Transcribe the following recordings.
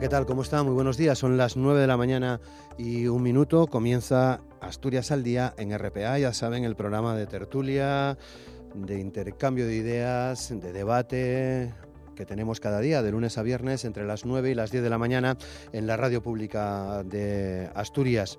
¿Qué tal? ¿Cómo está? Muy buenos días. Son las 9 de la mañana y un minuto. Comienza Asturias al día en RPA. Ya saben, el programa de tertulia, de intercambio de ideas, de debate que tenemos cada día, de lunes a viernes, entre las 9 y las 10 de la mañana, en la radio pública de Asturias.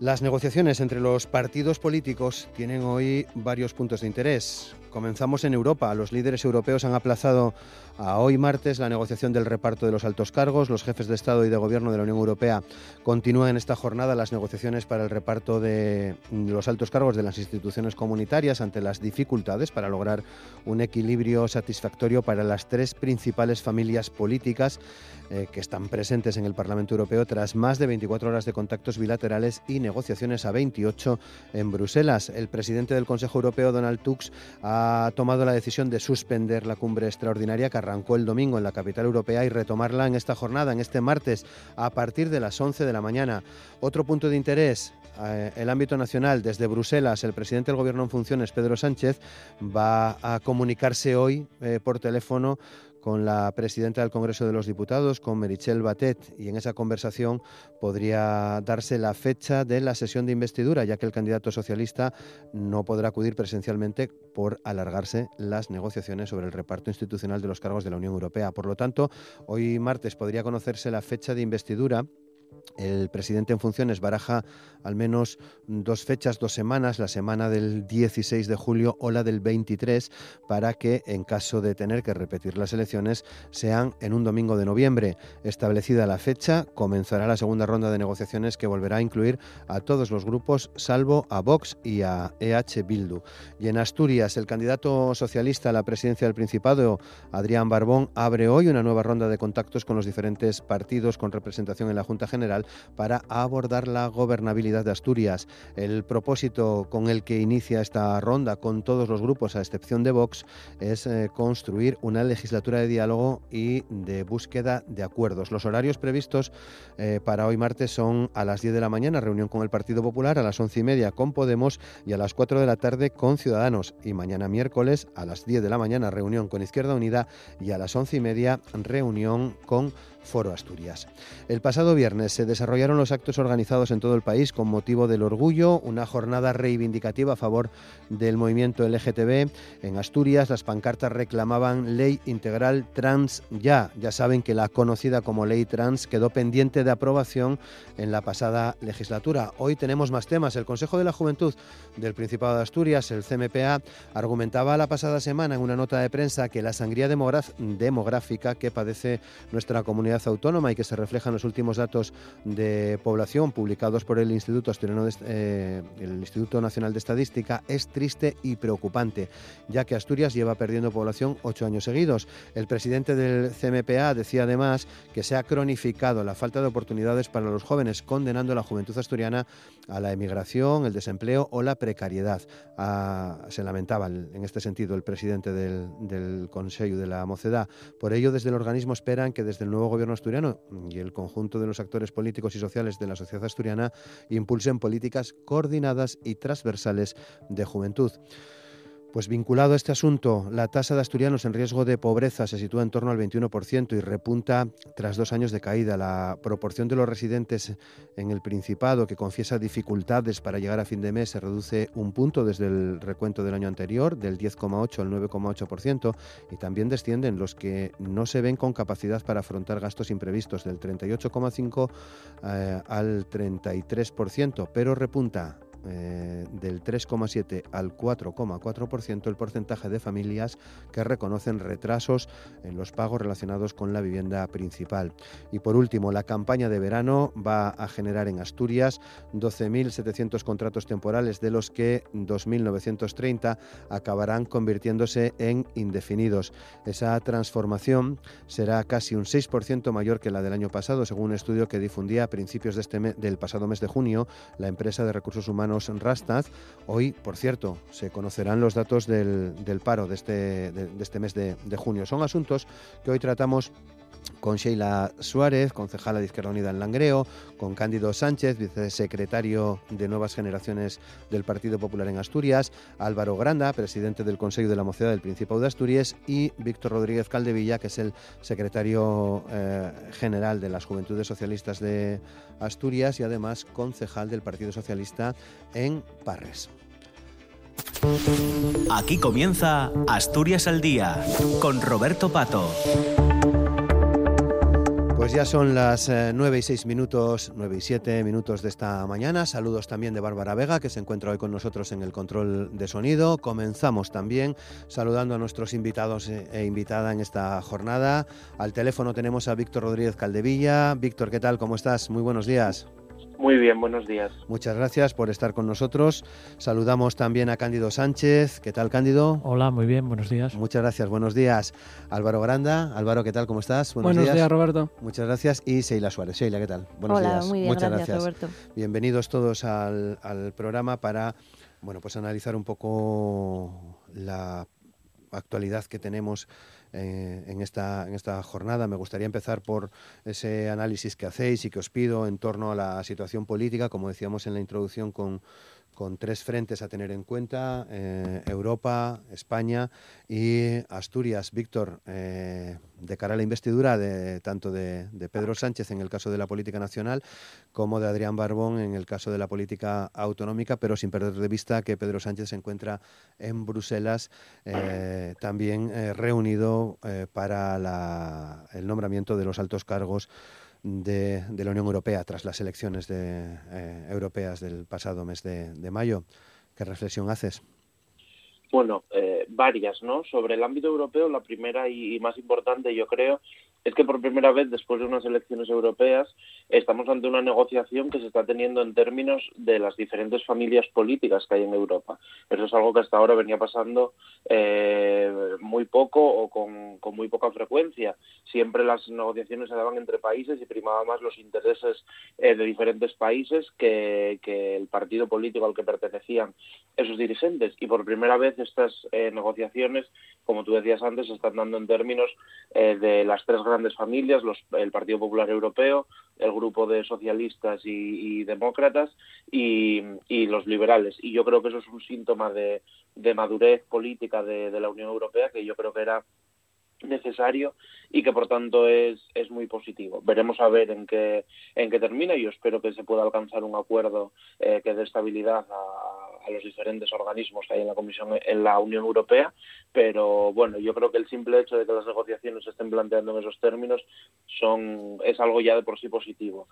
Las negociaciones entre los partidos políticos tienen hoy varios puntos de interés. Comenzamos en Europa. Los líderes europeos han aplazado a hoy martes la negociación del reparto de los altos cargos. Los jefes de Estado y de Gobierno de la Unión Europea continúan en esta jornada las negociaciones para el reparto de los altos cargos de las instituciones comunitarias ante las dificultades para lograr un equilibrio satisfactorio para las tres principales familias políticas eh, que están presentes en el Parlamento Europeo tras más de 24 horas de contactos bilaterales y negociaciones a 28 en Bruselas. El presidente del Consejo Europeo, Donald Tusk, ha tomado la decisión de suspender la cumbre extraordinaria que arrancó el domingo en la capital europea y retomarla en esta jornada, en este martes, a partir de las 11 de la mañana. Otro punto de interés, eh, el ámbito nacional, desde Bruselas, el presidente del Gobierno en funciones, Pedro Sánchez, va a comunicarse hoy eh, por teléfono con la presidenta del Congreso de los Diputados, con Merichel Batet, y en esa conversación podría darse la fecha de la sesión de investidura, ya que el candidato socialista no podrá acudir presencialmente por alargarse las negociaciones sobre el reparto institucional de los cargos de la Unión Europea. Por lo tanto, hoy martes podría conocerse la fecha de investidura el presidente en funciones baraja al menos dos fechas, dos semanas, la semana del 16 de julio o la del 23, para que en caso de tener que repetir las elecciones sean en un domingo de noviembre. Establecida la fecha, comenzará la segunda ronda de negociaciones que volverá a incluir a todos los grupos, salvo a Vox y a EH Bildu. Y en Asturias, el candidato socialista a la presidencia del Principado, Adrián Barbón, abre hoy una nueva ronda de contactos con los diferentes partidos con representación en la Junta General para abordar la gobernabilidad de Asturias. El propósito con el que inicia esta ronda con todos los grupos, a excepción de Vox, es eh, construir una legislatura de diálogo y de búsqueda de acuerdos. Los horarios previstos eh, para hoy martes son a las 10 de la mañana, reunión con el Partido Popular, a las 11 y media con Podemos y a las 4 de la tarde con Ciudadanos. Y mañana miércoles a las 10 de la mañana, reunión con Izquierda Unida y a las 11 y media, reunión con Foro Asturias. El pasado viernes se desarrollaron los actos organizados en todo el país con motivo del orgullo, una jornada reivindicativa a favor del movimiento LGTB. En Asturias las pancartas reclamaban ley integral trans ya. Ya saben que la conocida como ley trans quedó pendiente de aprobación en la pasada legislatura. Hoy tenemos más temas. El Consejo de la Juventud del Principado de Asturias, el CMPA, argumentaba la pasada semana en una nota de prensa que la sangría demográfica que padece nuestra comunidad autónoma y que se refleja en los últimos datos de población publicados por el Instituto, eh, el Instituto Nacional de Estadística es triste y preocupante, ya que Asturias lleva perdiendo población ocho años seguidos. El presidente del CMPA decía además que se ha cronificado la falta de oportunidades para los jóvenes, condenando a la juventud asturiana a la emigración, el desempleo o la precariedad. Ah, se lamentaba en este sentido el presidente del, del Consejo de la Mocedad. Por ello, desde el organismo esperan que desde el nuevo gobierno asturiano y el conjunto de los actores políticos y sociales de la sociedad asturiana impulsen políticas coordinadas y transversales de juventud. Pues vinculado a este asunto, la tasa de asturianos en riesgo de pobreza se sitúa en torno al 21% y repunta tras dos años de caída. La proporción de los residentes en el Principado que confiesa dificultades para llegar a fin de mes se reduce un punto desde el recuento del año anterior, del 10,8 al 9,8%, y también descienden los que no se ven con capacidad para afrontar gastos imprevistos, del 38,5 eh, al 33%, pero repunta eh, del 3,7 al 4,4% el porcentaje de familias que reconocen retrasos en los pagos relacionados con la vivienda principal. Y por último, la campaña de verano va a generar en Asturias 12.700 contratos temporales, de los que 2.930 acabarán convirtiéndose en indefinidos. Esa transformación será casi un 6% mayor que la del año pasado, según un estudio que difundía a principios de este del pasado mes de junio la empresa de recursos humanos Rastad. Hoy, por cierto, se conocerán los datos del, paro de este, este mes de junio. Son asuntos que hoy tratamos con Sheila Suárez, concejala de Izquierda Unida en Langreo, con Cándido Sánchez, vicesecretario de Nuevas Generaciones del Partido Popular en Asturias, Álvaro Granda, presidente del Consejo de la Mocedad del Principado de Asturias, y Víctor Rodríguez Caldevilla, que es el secretario eh, general de las Juventudes Socialistas de Asturias y además concejal del Partido Socialista en Parres. Aquí comienza Asturias al Día con Roberto Pato. Pues ya son las 9 eh, y 6 minutos, 9 y 7 minutos de esta mañana. Saludos también de Bárbara Vega, que se encuentra hoy con nosotros en el control de sonido. Comenzamos también saludando a nuestros invitados eh, e invitada en esta jornada. Al teléfono tenemos a Víctor Rodríguez Caldevilla. Víctor, ¿qué tal? ¿Cómo estás? Muy buenos días. Muy bien, buenos días. Muchas gracias por estar con nosotros. Saludamos también a Cándido Sánchez. ¿Qué tal, Cándido? Hola, muy bien, buenos días. Muchas gracias, buenos días. Álvaro Granda. Álvaro, ¿qué tal? ¿Cómo estás? Buenos, días. Roberto. Muchas gracias. Y Seila Suárez. Seila, ¿qué tal? Buenos Hola, días. muy bien, Muchas gracias, Roberto. Bienvenidos todos al, al programa para bueno, pues analizar un poco la actualidad que tenemos eh, en, esta, en esta jornada. Me gustaría empezar por ese análisis que hacéis y que os pido en torno a la situación política, como decíamos en la introducción con con tres frentes a tener en cuenta, eh, Europa, España y Asturias. Víctor, eh, de cara a la investidura de, tanto de, Pedro Sánchez en el caso de la política nacional como de Adrián Barbón en el caso de la política autonómica, pero sin perder de vista que Pedro Sánchez se encuentra en Bruselas eh, también reunido para el nombramiento de los altos cargos de, la Unión Europea tras las elecciones de, eh, europeas del pasado mes de, mayo. ¿Qué reflexión haces? Bueno, eh, varias, ¿no? Sobre el ámbito europeo, la primera y, más importante, yo creo, es que por primera vez después de unas elecciones europeas estamos ante una negociación que se está teniendo en términos de las diferentes familias políticas que hay en Europa. Eso es algo que hasta ahora venía pasando eh, muy poco o con, muy poca frecuencia. Siempre las negociaciones se daban entre países y primaba más los intereses eh, de diferentes países que, el partido político al que pertenecían esos dirigentes. Y por primera vez estas eh, negociaciones, como tú decías antes, se están dando en términos de las tres grandes familias, el Partido Popular Europeo, el grupo de socialistas y, demócratas y, los liberales. Y yo creo que eso es un síntoma de, madurez política de, la Unión Europea que yo creo que era necesario y que por tanto es, muy positivo. Veremos a ver en qué, en qué termina y yo espero que se pueda alcanzar un acuerdo eh, que dé estabilidad a, a los diferentes organismos que hay en la Comisión, en la Unión Europea, pero bueno, yo creo que el simple hecho de que las negociaciones se estén planteando en esos términos son, es algo ya de por sí positivo.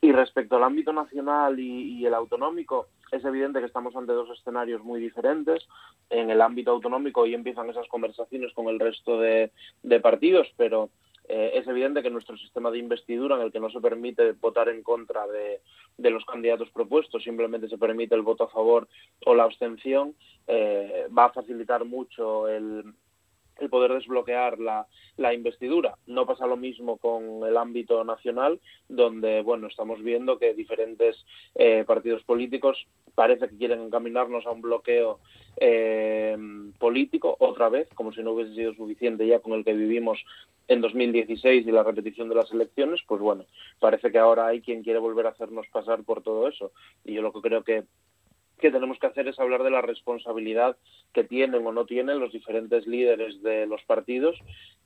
Y respecto al ámbito nacional y, el autonómico, es evidente que estamos ante dos escenarios muy diferentes. En el ámbito autonómico hoy empiezan esas conversaciones con el resto de partidos, pero eh, es evidente que nuestro sistema de investidura, en el que no se permite votar en contra de, los candidatos propuestos, simplemente se permite el voto a favor o la abstención, eh, va a facilitar mucho el, poder desbloquear la, investidura. No pasa lo mismo con el ámbito nacional, donde bueno estamos viendo que diferentes eh, partidos políticos parece que quieren encaminarnos a un bloqueo político otra vez, como si no hubiese sido suficiente ya con el que vivimos en 2016 y la repetición de las elecciones, pues bueno, parece que ahora hay quien quiere volver a hacernos pasar por todo eso. Y yo lo que creo que, que tenemos que hacer es hablar de la responsabilidad que tienen o no tienen los diferentes líderes de los partidos,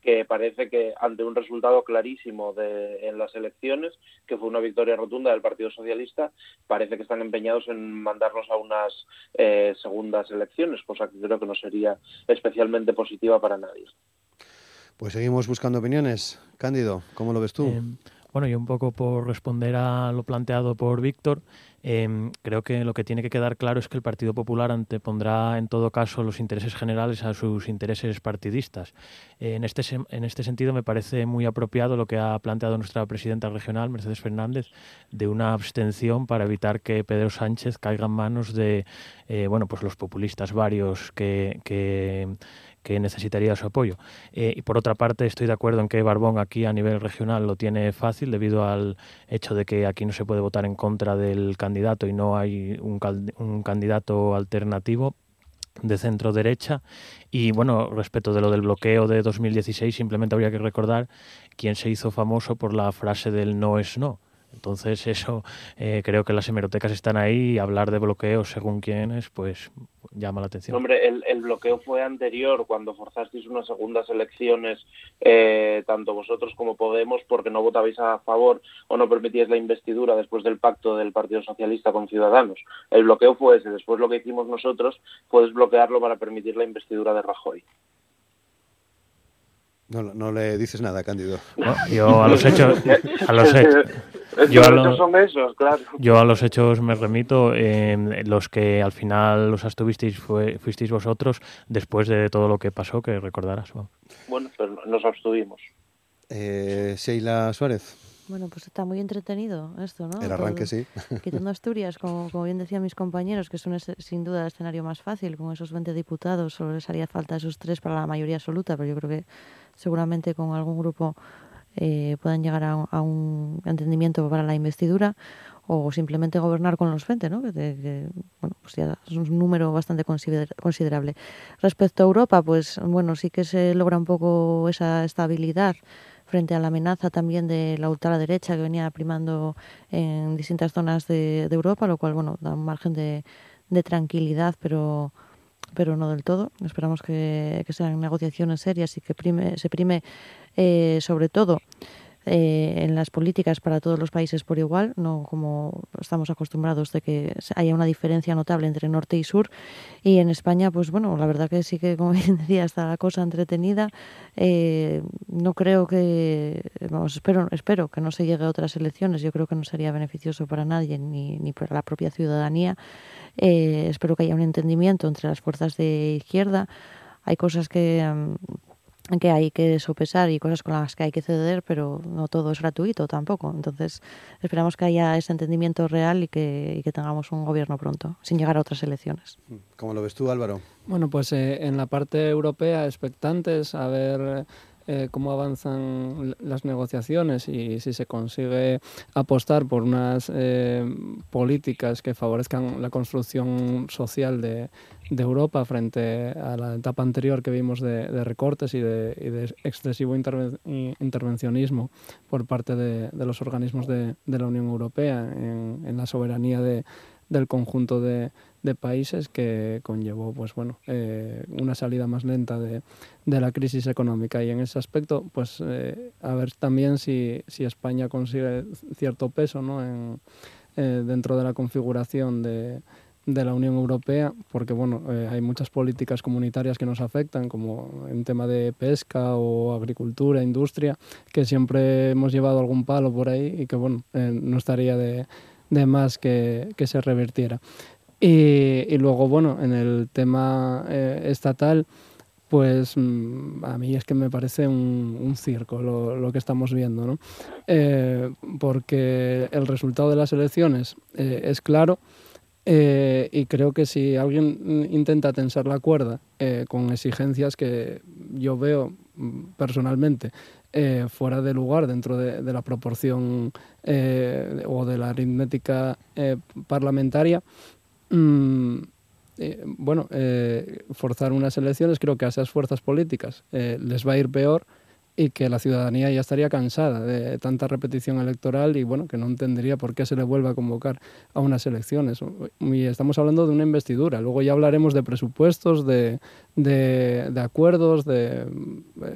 que parece que ante un resultado clarísimo de, en las elecciones, que fue una victoria rotunda del Partido Socialista, parece que están empeñados en mandarnos a unas eh, segundas elecciones, cosa que creo que no sería especialmente positiva para nadie. Pues seguimos buscando opiniones. Cándido, ¿cómo lo ves tú? Eh, Bueno, y un poco por responder a lo planteado por Víctor, em, creo que lo que tiene que quedar claro es que el Partido Popular antepondrá en todo caso los intereses generales a sus intereses partidistas. en, este, en este sentido me parece muy apropiado lo que ha planteado nuestra presidenta regional, Mercedes Fernández, de una abstención para evitar que Pedro Sánchez caiga en manos de eh, bueno, pues los populistas varios que, que que necesitaría su apoyo. Eh, y por otra parte, estoy de acuerdo en que Barbón aquí a nivel regional lo tiene fácil debido al hecho de que aquí no se puede votar en contra del candidato y no hay un, un candidato alternativo de centro derecha y bueno respecto de lo del bloqueo de 2016 simplemente habría que recordar quién se hizo famoso por la frase del no es no entonces eso eh, creo que las hemerotecas están ahí y hablar de bloqueo según quiénes pues llama la atención. Hombre, el, el bloqueo fue anterior cuando forzasteis unas segundas elecciones eh, tanto vosotros como Podemos porque no votabais a favor o no permitíais la investidura después del pacto del Partido Socialista con Ciudadanos. El bloqueo fue ese. Después lo que hicimos nosotros fue desbloquearlo para permitir la investidura de Rajoy. No, no le dices nada, Cándido. yo a los hechos, a los hechos, yo a, los, son esos, claro. yo a los hechos me remito. Eh, los que al final los abstuvisteis fue, fuisteis vosotros después de todo lo que pasó, que recordarás. Bueno, pero nos abstuvimos. Eh, Sheila Suárez. Bueno, pues está muy entretenido esto, ¿no? El arranque, sí. Quitando Asturias, como, como bien decían mis compañeros, que es un, sin duda el escenario más fácil, con esos 20 diputados, solo les haría falta esos tres para la mayoría absoluta, pero yo creo que seguramente con algún grupo eh, puedan llegar a, un entendimiento para la investidura o simplemente gobernar con los 20, ¿no? Que, bueno, pues ya es un número bastante considerable. Respecto a Europa, pues bueno, sí que se logra un poco esa estabilidad frente a la amenaza también de la ultraderecha que venía primando en distintas zonas de, Europa, lo cual, bueno, da un margen de, de tranquilidad, pero pero no del todo. Esperamos que, sean negociaciones serias y que prime, se prime eh, sobre todo eh, en las políticas para todos los países por igual, no como estamos acostumbrados de que haya una diferencia notable entre norte y sur. Y en España, pues bueno, la verdad que sí que, como bien decía, está la cosa entretenida. Eh, no creo que, vamos, espero, espero que no se llegue a otras elecciones. Yo creo que no sería beneficioso para nadie ni, ni para la propia ciudadanía. Eh, espero que haya un entendimiento entre las fuerzas de izquierda. Hay cosas que, mm, que hay que sopesar y cosas con las que hay que ceder, pero no todo es gratuito tampoco. Entonces, esperamos que haya ese entendimiento real y que, y que tengamos un gobierno pronto, sin llegar a otras elecciones. ¿Cómo lo ves tú, Álvaro? Bueno, pues eh, en la parte europea, expectantes a ver eh, cómo avanzan las negociaciones y si se consigue apostar por unas eh, políticas que favorezcan la construcción social de, Europa frente a la etapa anterior que vimos de, recortes y de, excesivo intervencionismo por parte de, los organismos de, la Unión Europea en la soberanía del conjunto de, países que conllevó pues bueno eh, una salida más lenta de, la crisis económica y en ese aspecto pues eh, a ver también si, España consigue cierto peso ¿no? eh, dentro de la configuración de, de la Unión Europea, porque bueno, hay muchas políticas comunitarias que nos afectan, como en tema de pesca o agricultura, industria, que siempre hemos llevado algún palo por ahí y que bueno, no estaría de, de más que, que se revertiera. Y, luego, bueno, en el tema eh, estatal, pues mm, a mí es que me parece un, circo lo, que estamos viendo, ¿no? Eh, porque el resultado de las elecciones eh, es claro y creo que si alguien intenta tensar la cuerda con exigencias que yo veo mm, personalmente fuera de lugar dentro de, la proporción o de la aritmética parlamentaria, Mm, eh, bueno, eh, forzar unas elecciones, creo que a esas fuerzas políticas eh, les va a ir peor y que la ciudadanía ya estaría cansada de tanta repetición electoral y bueno, que no entendería por qué se le vuelve a convocar a unas elecciones. Y estamos hablando de una investidura, luego ya hablaremos de presupuestos, de, de, acuerdos de,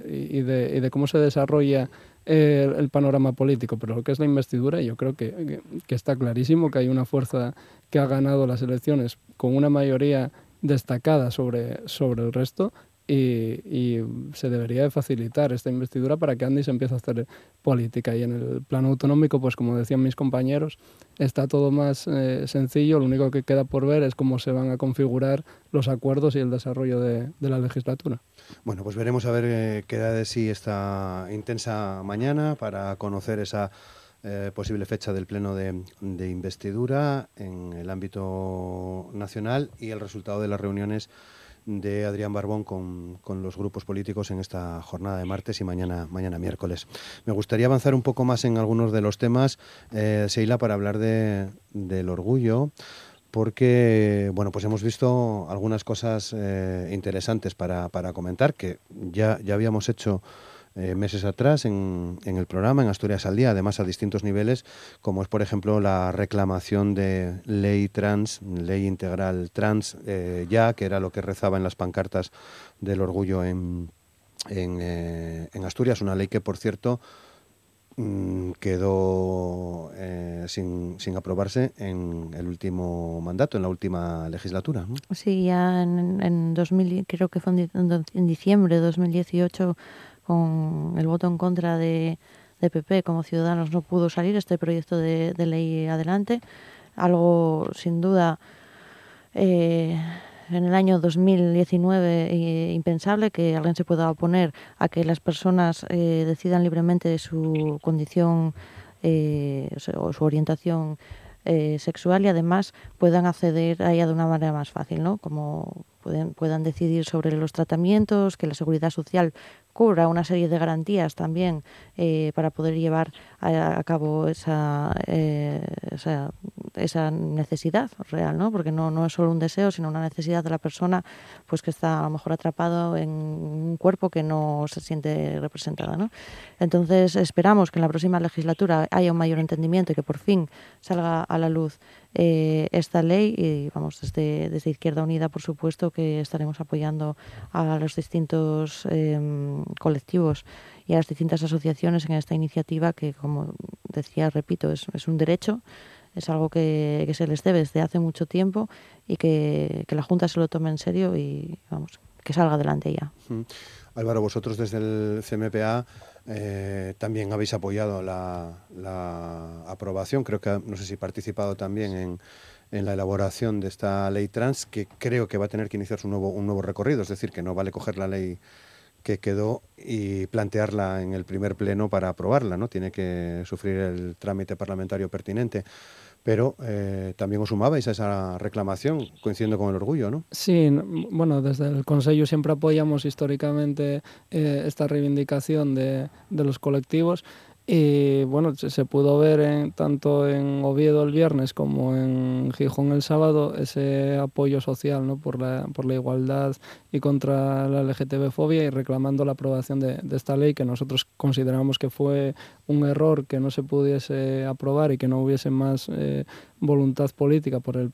y, de, cómo se desarrolla el, panorama político, pero lo que es la investidura, yo creo que, que, está clarísimo que hay una fuerza que ha ganado las elecciones con una mayoría destacada sobre, sobre el resto y, se debería de facilitar esta investidura para que Andy se empiece a hacer política. Y en el plano autonómico, pues como decían mis compañeros, está todo más eh, sencillo. Lo único que queda por ver es cómo se van a configurar los acuerdos y el desarrollo de, la legislatura. Bueno, pues veremos a ver eh, qué da de sí esta intensa mañana para conocer esa eh, posible fecha del pleno de investidura en el ámbito nacional y el resultado de las reuniones de Adrián Barbón con, los grupos políticos en esta jornada de martes y mañana, mañana miércoles. Me gustaría avanzar un poco más en algunos de los temas, eh, Seila, para hablar de, del orgullo porque bueno pues hemos visto algunas cosas eh, interesantes para, para, comentar que ya, ya habíamos hecho eh, meses atrás en, en, el programa, en Asturias al Día, además a distintos niveles, como es, por ejemplo, la reclamación de ley trans, ley integral trans, eh, ya, que era lo que rezaba en las pancartas del orgullo en, en, eh, en Asturias, una ley que, por cierto, mm, quedó sin, sin, aprobarse en el último mandato, en la última legislatura. Sí, ya en, en 2000, creo que fue en, en diciembre de 2018 con el voto en contra de, de PP como Ciudadanos no pudo salir este proyecto de, ley adelante. Algo sin duda eh, en el año 2019 eh, impensable que alguien se pueda oponer a que las personas eh, decidan libremente su condición o su orientación sexual y además puedan acceder a ella de una manera más fácil, ¿no? Como pueden, puedan decidir sobre los tratamientos, que la seguridad social cubra una serie de garantías también eh, para poder llevar a, cabo esa, eh, esa, esa, necesidad real, ¿no? porque no, no es solo un deseo, sino una necesidad de la persona pues que está a lo mejor atrapado en un cuerpo que no se siente representada. ¿no? Entonces esperamos que en la próxima legislatura haya un mayor entendimiento y que por fin salga a la luz eh, esta ley y vamos desde, desde Izquierda Unida por supuesto que estaremos apoyando a los distintos em, colectivos y a las distintas asociaciones en esta iniciativa que como decía repito es, es un derecho es algo que, que, se les debe desde hace mucho tiempo y que, que, la Junta se lo tome en serio y vamos que salga adelante ya. Álvaro, vosotros desde el CMPA eh, también habéis apoyado la, aprobación, creo que no sé si participado también en, en, la elaboración de esta ley trans, que creo que va a tener que iniciar un nuevo, un nuevo recorrido, es decir, que no vale coger la ley que quedó y plantearla en el primer pleno para aprobarla, ¿no? Tiene que sufrir el trámite parlamentario pertinente pero eh, también os sumabais a esa reclamación, coincidiendo con el orgullo, ¿no? Sí, bueno, desde el Consejo siempre apoyamos históricamente eh, esta reivindicación de, de los colectivos y bueno, se pudo ver en, tanto en Oviedo el viernes como en Gijón el sábado ese apoyo social ¿no? por, la, por la igualdad y contra la LGTB-fobia y reclamando la aprobación de, esta ley que nosotros consideramos que fue un error que no se pudiese aprobar y que no hubiese más eh, voluntad política por el,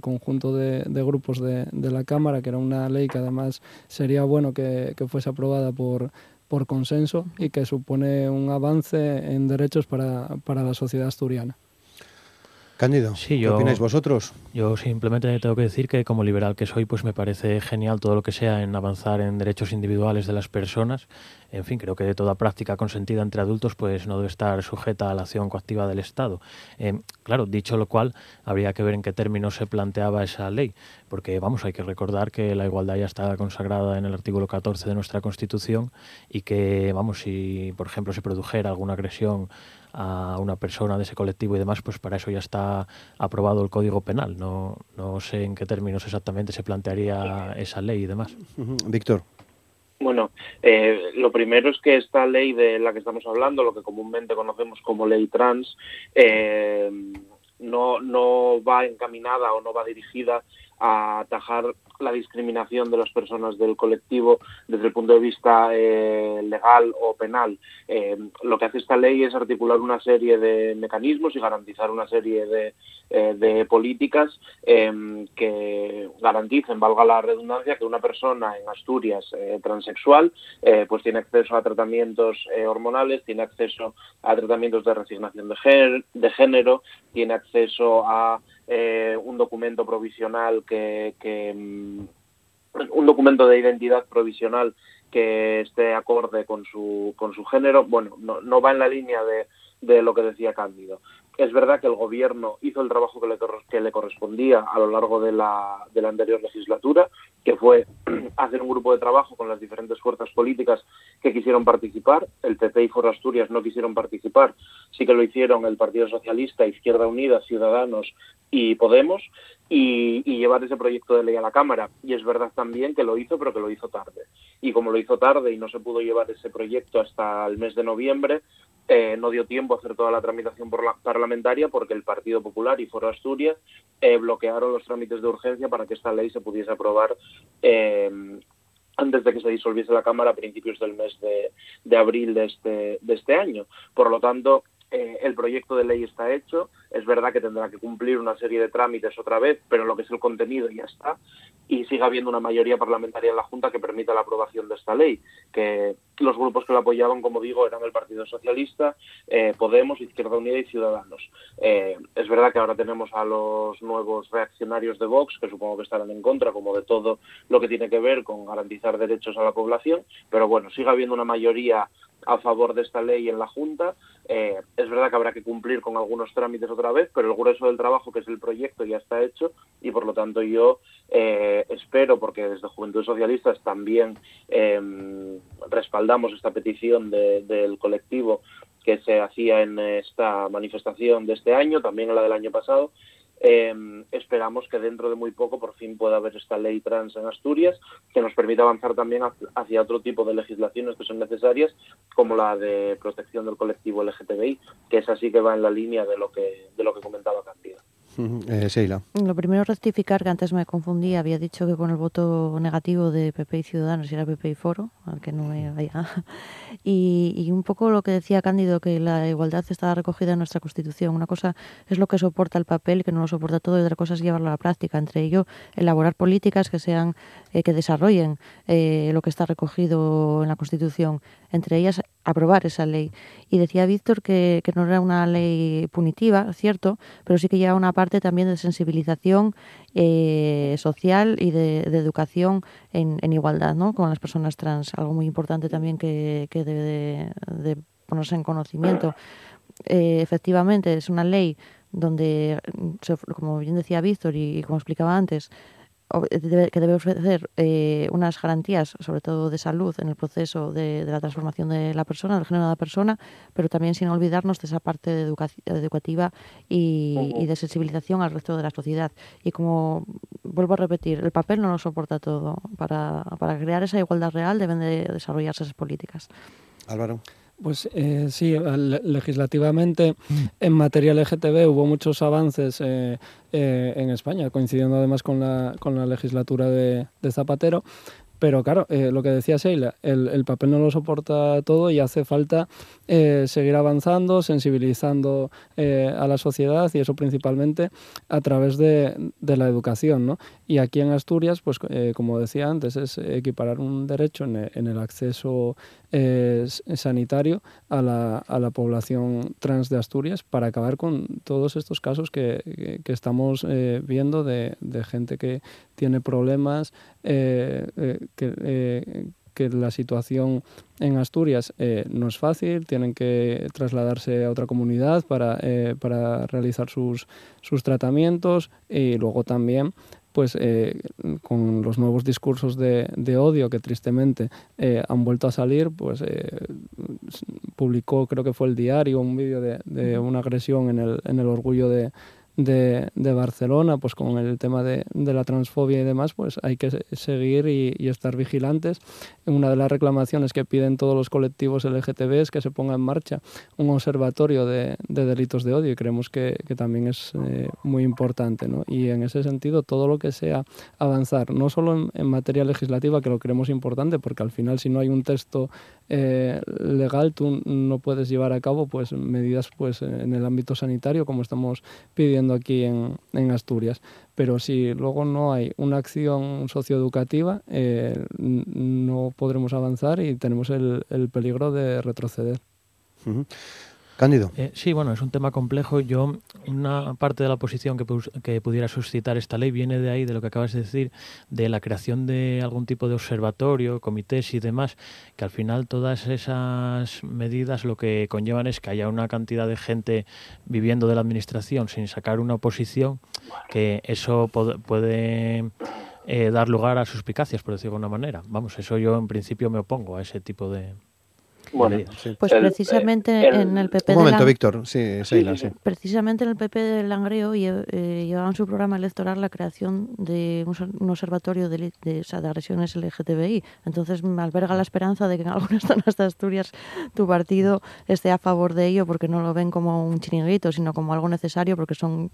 conjunto de, de grupos de, de, la Cámara, que era una ley que además sería bueno que, que fuese aprobada por por consenso y que supone un avance en derechos para, para la sociedad asturiana. Cándido, ¿qué opináis vosotros? Yo simplemente tengo que decir que como liberal que soy, pues me parece genial todo lo que sea en avanzar en derechos individuales de las personas. En fin, creo que toda práctica consentida entre adultos pues no debe estar sujeta a la acción coactiva del Estado. Eh, claro, dicho lo cual, habría que ver en qué términos se planteaba esa ley, porque vamos, hay que recordar que la igualdad ya está consagrada en el artículo 14 de nuestra Constitución y que, vamos, si por ejemplo se produjera alguna agresión a una persona de ese colectivo y demás, pues para eso ya está aprobado el Código Penal. No, no sé en qué términos exactamente se plantearía esa ley y demás. Víctor. Bueno, eh, lo primero es que esta ley de la que estamos hablando, lo que comúnmente conocemos como ley trans, eh, no, no va encaminada o no va dirigida a atajar la discriminación de las personas del colectivo desde el punto de vista eh, legal o penal. Eh, lo que hace esta ley es articular una serie de mecanismos y garantizar una serie de, eh, políticas que garanticen, valga la redundancia, que una persona en Asturias transexual pues tiene acceso a tratamientos hormonales, tiene acceso a tratamientos de resignación de género, tiene acceso a un documento provisional que, que, un documento de identidad provisional que esté acorde con su, con su género, bueno, no, no va en la línea de, de lo que decía Cándido. Es verdad que el gobierno hizo el trabajo que le, correspondía a lo largo de la, de la anterior legislatura, que fue hacer un grupo de trabajo con las diferentes fuerzas políticas que quisieron participar. El PP y Foro Asturias no quisieron participar, sí que lo hicieron el Partido Socialista, Izquierda Unida, Ciudadanos y Podemos, y, llevar ese proyecto de ley a la Cámara. Y es verdad también que lo hizo, pero que lo hizo tarde. Y como lo hizo tarde y no se pudo llevar ese proyecto hasta el mes de noviembre, eh, no dio tiempo a hacer toda la tramitación por la, parlamentaria porque el Partido Popular y Foro Asturias eh, bloquearon los trámites de urgencia para que esta ley se pudiese aprobar eh, antes de que se disolviese la Cámara a principios del mes de, de abril de este, de este año. Por lo tanto, eh, el proyecto de ley está hecho, es verdad que tendrá que cumplir una serie de trámites otra vez, pero lo que es el contenido ya está, y sigue habiendo una mayoría parlamentaria en la Junta que permita la aprobación de esta ley, que los grupos que la apoyaban, como digo, eran el Partido Socialista, eh, Podemos, Izquierda Unida y Ciudadanos. Eh, es verdad que ahora tenemos a los nuevos reaccionarios de Vox, que supongo que estarán en contra, como de todo lo que tiene que ver con garantizar derechos a la población, pero bueno, sigue habiendo una mayoría a favor de esta ley en la Junta. Eh, es verdad que habrá que cumplir con algunos trámites otra vez, pero el grueso del trabajo, que es el proyecto, ya está hecho y por lo tanto yo eh, espero, porque desde Juventud Socialistas también eh, respaldamos esta petición de, del colectivo que se hacía en esta manifestación de este año, también en la del año pasado, eh, esperamos que dentro de muy poco por fin pueda haber esta ley trans en Asturias que nos permita avanzar también hacia otro tipo de legislaciones que son necesarias, como la de protección del colectivo LGTBI, que es así que va en la línea de lo que, de lo que comentaba Cantida. Eh, Sheila. Lo primero rectificar que antes me confundí, había dicho que con el voto negativo de PP y Ciudadanos era PP y Foro, al que no me vaya. Y, y, un poco lo que decía Cándido, que la igualdad está recogida en nuestra Constitución. Una cosa es lo que soporta el papel, que no lo soporta todo, y otra cosa es llevarlo a la práctica. Entre ello, elaborar políticas que sean, eh, que desarrollen eh, lo que está recogido en la Constitución. Entre ellas, aprobar esa ley. Y decía Víctor que, que, no era una ley punitiva, cierto, pero sí que lleva una parte también de sensibilización eh, social y de, educación en, en, igualdad ¿no? con las personas trans, algo muy importante también que, que debe de, ponerse en conocimiento. Eh, efectivamente, es una ley donde, como bien decía Víctor y como explicaba antes, que debe ofrecer eh, unas garantías, sobre todo de salud, en el proceso de, de, la transformación de la persona, del género de la persona, pero también sin olvidarnos de esa parte de educativa y, uh -huh. y, de sensibilización al resto de la sociedad. Y como vuelvo a repetir, el papel no lo soporta todo. Para, para crear esa igualdad real deben de desarrollarse esas políticas. Álvaro. Pues eh, sí, legislativamente en materia LGTB hubo muchos avances eh, eh, en España, coincidiendo además con la, con la legislatura de, de Zapatero. Pero claro, eh, lo que decía Sheila, el, el, papel no lo soporta todo y hace falta eh, seguir avanzando, sensibilizando eh, a la sociedad y eso principalmente a través de, de la educación. ¿no? Y aquí en Asturias, pues como decía antes, es equiparar un derecho en el, acceso sanitario a la, a la, población trans de Asturias para acabar con todos estos casos que, que, estamos viendo de, de, gente que tiene problemas. Eh, que, eh, que, la situación en Asturias eh, no es fácil, tienen que trasladarse a otra comunidad para, eh, para realizar sus, sus tratamientos y luego también pues eh, con los nuevos discursos de, de odio que tristemente eh, han vuelto a salir, pues eh, publicó, creo que fue el diario, un vídeo de, de, una agresión en el, en el orgullo de, de, Barcelona, pues con el tema de, la transfobia y demás, pues hay que seguir y, estar vigilantes. Una de las reclamaciones que piden todos los colectivos LGTB es que se ponga en marcha un observatorio de, de delitos de odio y creemos que, también es eh, muy importante. ¿no? Y en ese sentido, todo lo que sea avanzar, no solo en, en, materia legislativa, que lo creemos importante, porque al final si no hay un texto eh, legal, tú no puedes llevar a cabo pues medidas pues en el ámbito sanitario, como estamos pidiendo aquí en, en, Asturias. Pero si luego no hay una acción socioeducativa, eh, no podremos avanzar y tenemos el, el peligro de retroceder. Eh, sí, bueno, es un tema complejo. Yo, una parte de la oposición que, que, pudiera suscitar esta ley viene de ahí, de lo que acabas de decir, de la creación de algún tipo de observatorio, comités y demás, que al final todas esas medidas lo que conllevan es que haya una cantidad de gente viviendo de la administración sin sacar una oposición, que eso puede eh, dar lugar a suspicacias, por decirlo de alguna manera. Vamos, eso yo en principio me opongo a ese tipo de, bueno, Pues precisamente en el PP Un momento, Víctor. Sí, sí, Precisamente en el PP de Langreo eh, llevaban su programa electoral la creación de un, observatorio de, de, agresiones LGTBI. Entonces me alberga la esperanza de que en algunas zonas de Asturias tu partido esté a favor de ello porque no lo ven como un chiringuito, sino como algo necesario porque son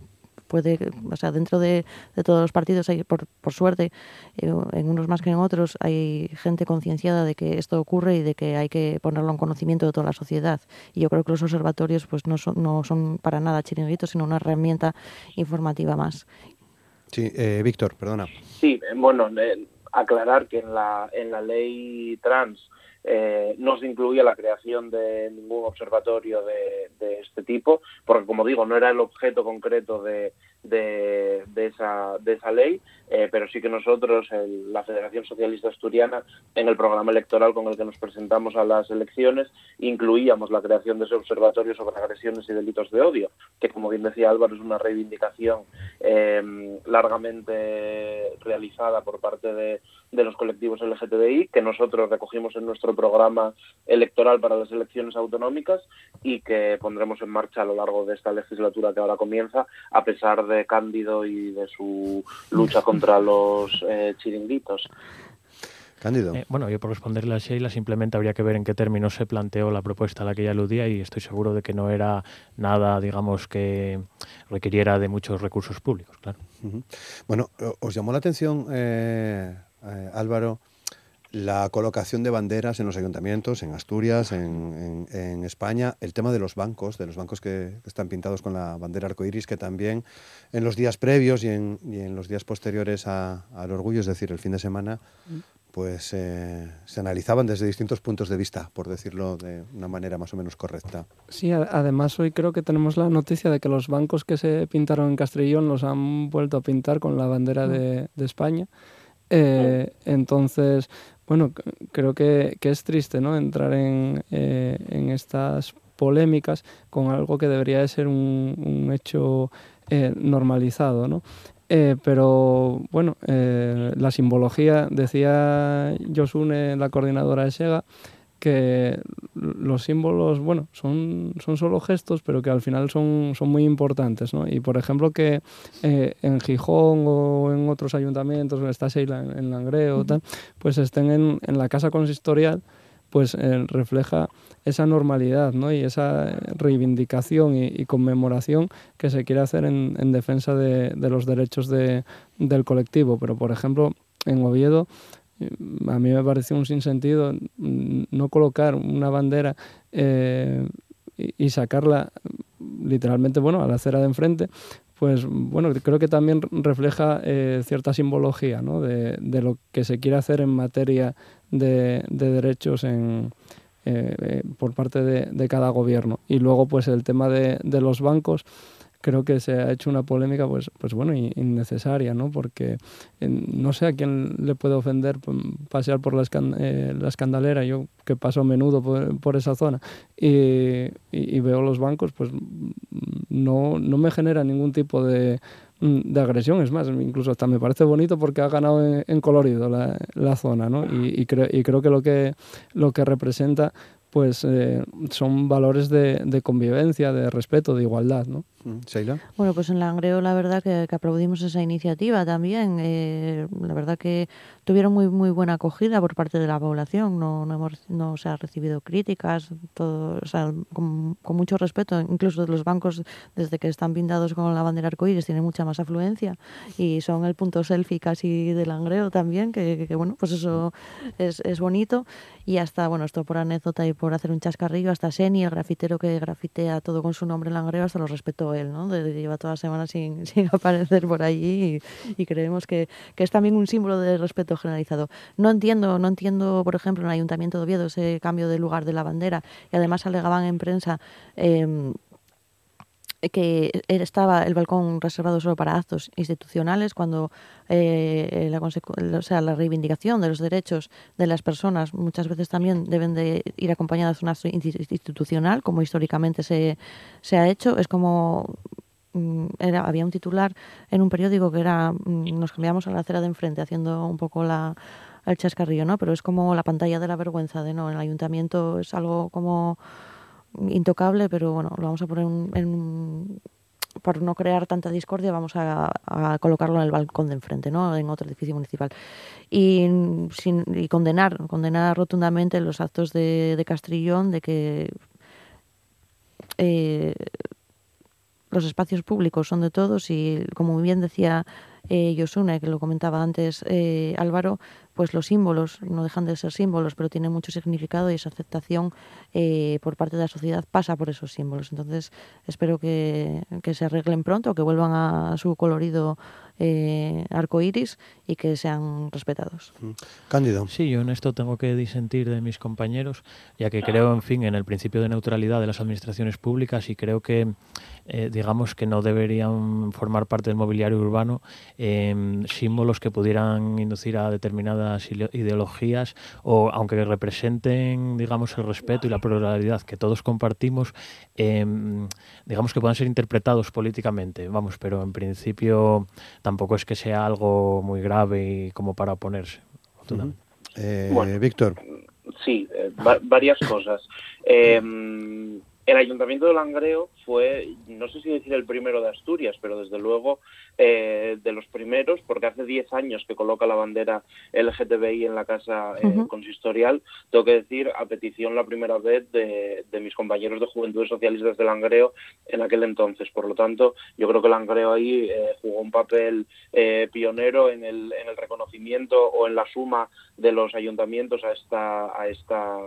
puede, o sea, dentro de, todos los partidos hay, por, por suerte, eh, en unos más que en otros, hay gente concienciada de que esto ocurre y de que hay que ponerlo en conocimiento de toda la sociedad. Y yo creo que los observatorios pues no son, no son para nada chiringuitos, sino una herramienta informativa más. Sí, eh, Víctor, perdona. Sí, eh, bueno, aclarar que en la, en la ley trans eh, no se incluía la creación de ningún observatorio de, este tipo, porque como digo, no era el objeto concreto de, de, esa, de esa ley, eh, pero sí que nosotros, la Federación Socialista Asturiana, en el programa electoral con el que nos presentamos a las elecciones, incluíamos la creación de ese observatorio sobre agresiones y delitos de odio, que como bien decía Álvaro, es una reivindicación eh, largamente realizada por parte de de los colectivos LGTBI que nosotros recogimos en nuestro programa electoral para las elecciones autonómicas y que pondremos en marcha a lo largo de esta legislatura que ahora comienza, a pesar de Cándido y de su lucha contra los eh, chiringuitos. Cándido. Eh, bueno, yo por responderle a Sheila simplemente habría que ver en qué términos se planteó la propuesta a la que ella aludía y estoy seguro de que no era nada, digamos, que requiriera de muchos recursos públicos, claro. Bueno, ¿os llamó la atención eh, eh, Álvaro, la colocación de banderas en los ayuntamientos, en Asturias, en, España, el tema de los bancos, de los bancos que, están pintados con la bandera arcoíris, que también en los días previos y en, los días posteriores al orgullo, es decir, el fin de semana, pues eh, se analizaban desde distintos puntos de vista, por decirlo de una manera más o menos correcta. Sí, además hoy creo que tenemos la noticia de que los bancos que se pintaron en Castrillón los han vuelto a pintar con la bandera de España. Eh, entonces, bueno, creo que, es triste ¿no? entrar en, eh, en, estas polémicas con algo que debería de ser un, hecho eh, normalizado. ¿no? pero bueno, la simbología, decía Josune, la coordinadora de SEGA, que los símbolos, bueno, son, son solo gestos, pero que al final son, son muy importantes, ¿no? Y por ejemplo que eh, en Gijón o en otros ayuntamientos, en esta Seila, en, Langreo, tal, pues estén en, en, la casa consistorial, pues eh, refleja esa normalidad ¿no? y esa reivindicación y, conmemoración que se quiere hacer en, en defensa de, de, los derechos de, del colectivo. Pero, por ejemplo, en Oviedo a mí me pareció un sinsentido no colocar una bandera eh, y, sacarla literalmente bueno a la acera de enfrente pues bueno creo que también refleja eh, cierta simbología ¿no? de, lo que se quiere hacer en materia de, derechos en, eh, por parte de, de, cada gobierno y luego pues el tema de, los bancos creo que se ha hecho una polémica, pues, pues bueno, innecesaria, ¿no? Porque eh, no sé a quién le puede ofender pasear por la, eh, la escandalera, yo que paso menudo por, esa zona y, veo los bancos, pues no, no me genera ningún tipo de, de agresión, es más, incluso hasta me parece bonito porque ha ganado en, colorido la, la, zona, ¿no? Y, y, y creo que lo que lo que representa pues eh, son valores de, de, convivencia, de respeto, de igualdad, ¿no? Mm. Bueno, pues en Langreo la verdad que, que esa iniciativa también. Eh, la verdad que tuvieron muy muy buena acogida por parte de la población. No, no, hemos, no se ha recibido críticas, todo, o sea, con, mucho respeto. Incluso los bancos, desde que están pintados con la bandera arcoíris, tienen mucha más afluencia y son el punto selfie casi de Langreo también, que, que bueno, pues eso es, es bonito. Y hasta, bueno, esto por anécdota y por hacer un chascarrillo, hasta Seni, el grafitero que grafitea todo con su nombre en Langreo, hasta lo respetó él, ¿no? De, lleva toda la semana sin, sin aparecer por allí y, creemos que, que, es también un símbolo de respeto generalizado. No entiendo, no entiendo, por ejemplo, en el Ayuntamiento de Oviedo ese cambio de lugar de la bandera y además alegaban en prensa eh, que estaba el balcón reservado solo para actos institucionales cuando eh, la, o sea, la reivindicación de los derechos de las personas muchas veces también deben de ir acompañadas de un acto institucional como históricamente se, se ha hecho. Es como mm, era, había un titular en un periódico que era mm, nos cambiamos a la acera de enfrente haciendo un poco la el chascarrillo no pero es como la pantalla de la vergüenza de no el ayuntamiento es algo como intocable, pero bueno, lo vamos a poner en, por no crear tanta discordia, vamos a, colocarlo en el balcón de enfrente, ¿no? en otro edificio municipal. Y, sin, y condenar, condenar rotundamente los actos de, de Castrillón de que eh, los espacios públicos son de todos y, como bien decía eh, Yosune, que lo comentaba antes eh, Álvaro, pues los símbolos no dejan de ser símbolos, pero tienen mucho significado y esa aceptación eh, por parte de la sociedad pasa por esos símbolos. Entonces, espero que, que se arreglen pronto, que vuelvan a su colorido eh, arcoíris y que sean respetados. Mm. Cándido. Sí, yo en esto tengo que disentir de mis compañeros, ya que creo, en fin, en el principio de neutralidad de las administraciones públicas y creo que, eh, digamos, que no deberían formar parte del mobiliario urbano em, símbolos que pudieran inducir a determinadas ideologías o, aunque representen, digamos, el respeto y la pluralidad que todos compartimos, em, digamos que puedan ser interpretados políticamente. Vamos, pero en principio tampoco es que sea algo muy grave y como para oponerse. Eh, Víctor. Sí, eh, varias cosas. Eh, el Ayuntamiento de Langreo fue, no sé si decir el primero de Asturias, pero desde luego eh, de los primeros, porque hace 10 años que coloca la bandera LGTBI en la casa eh, consistorial. Tengo que decir, a petición la primera vez de, mis compañeros de Juventudes Socialistas de Langreo en aquel entonces. Por lo tanto, yo creo que Langreo ahí eh, jugó un papel pionero en el, en el reconocimiento o en la suma de los ayuntamientos a esta, a esta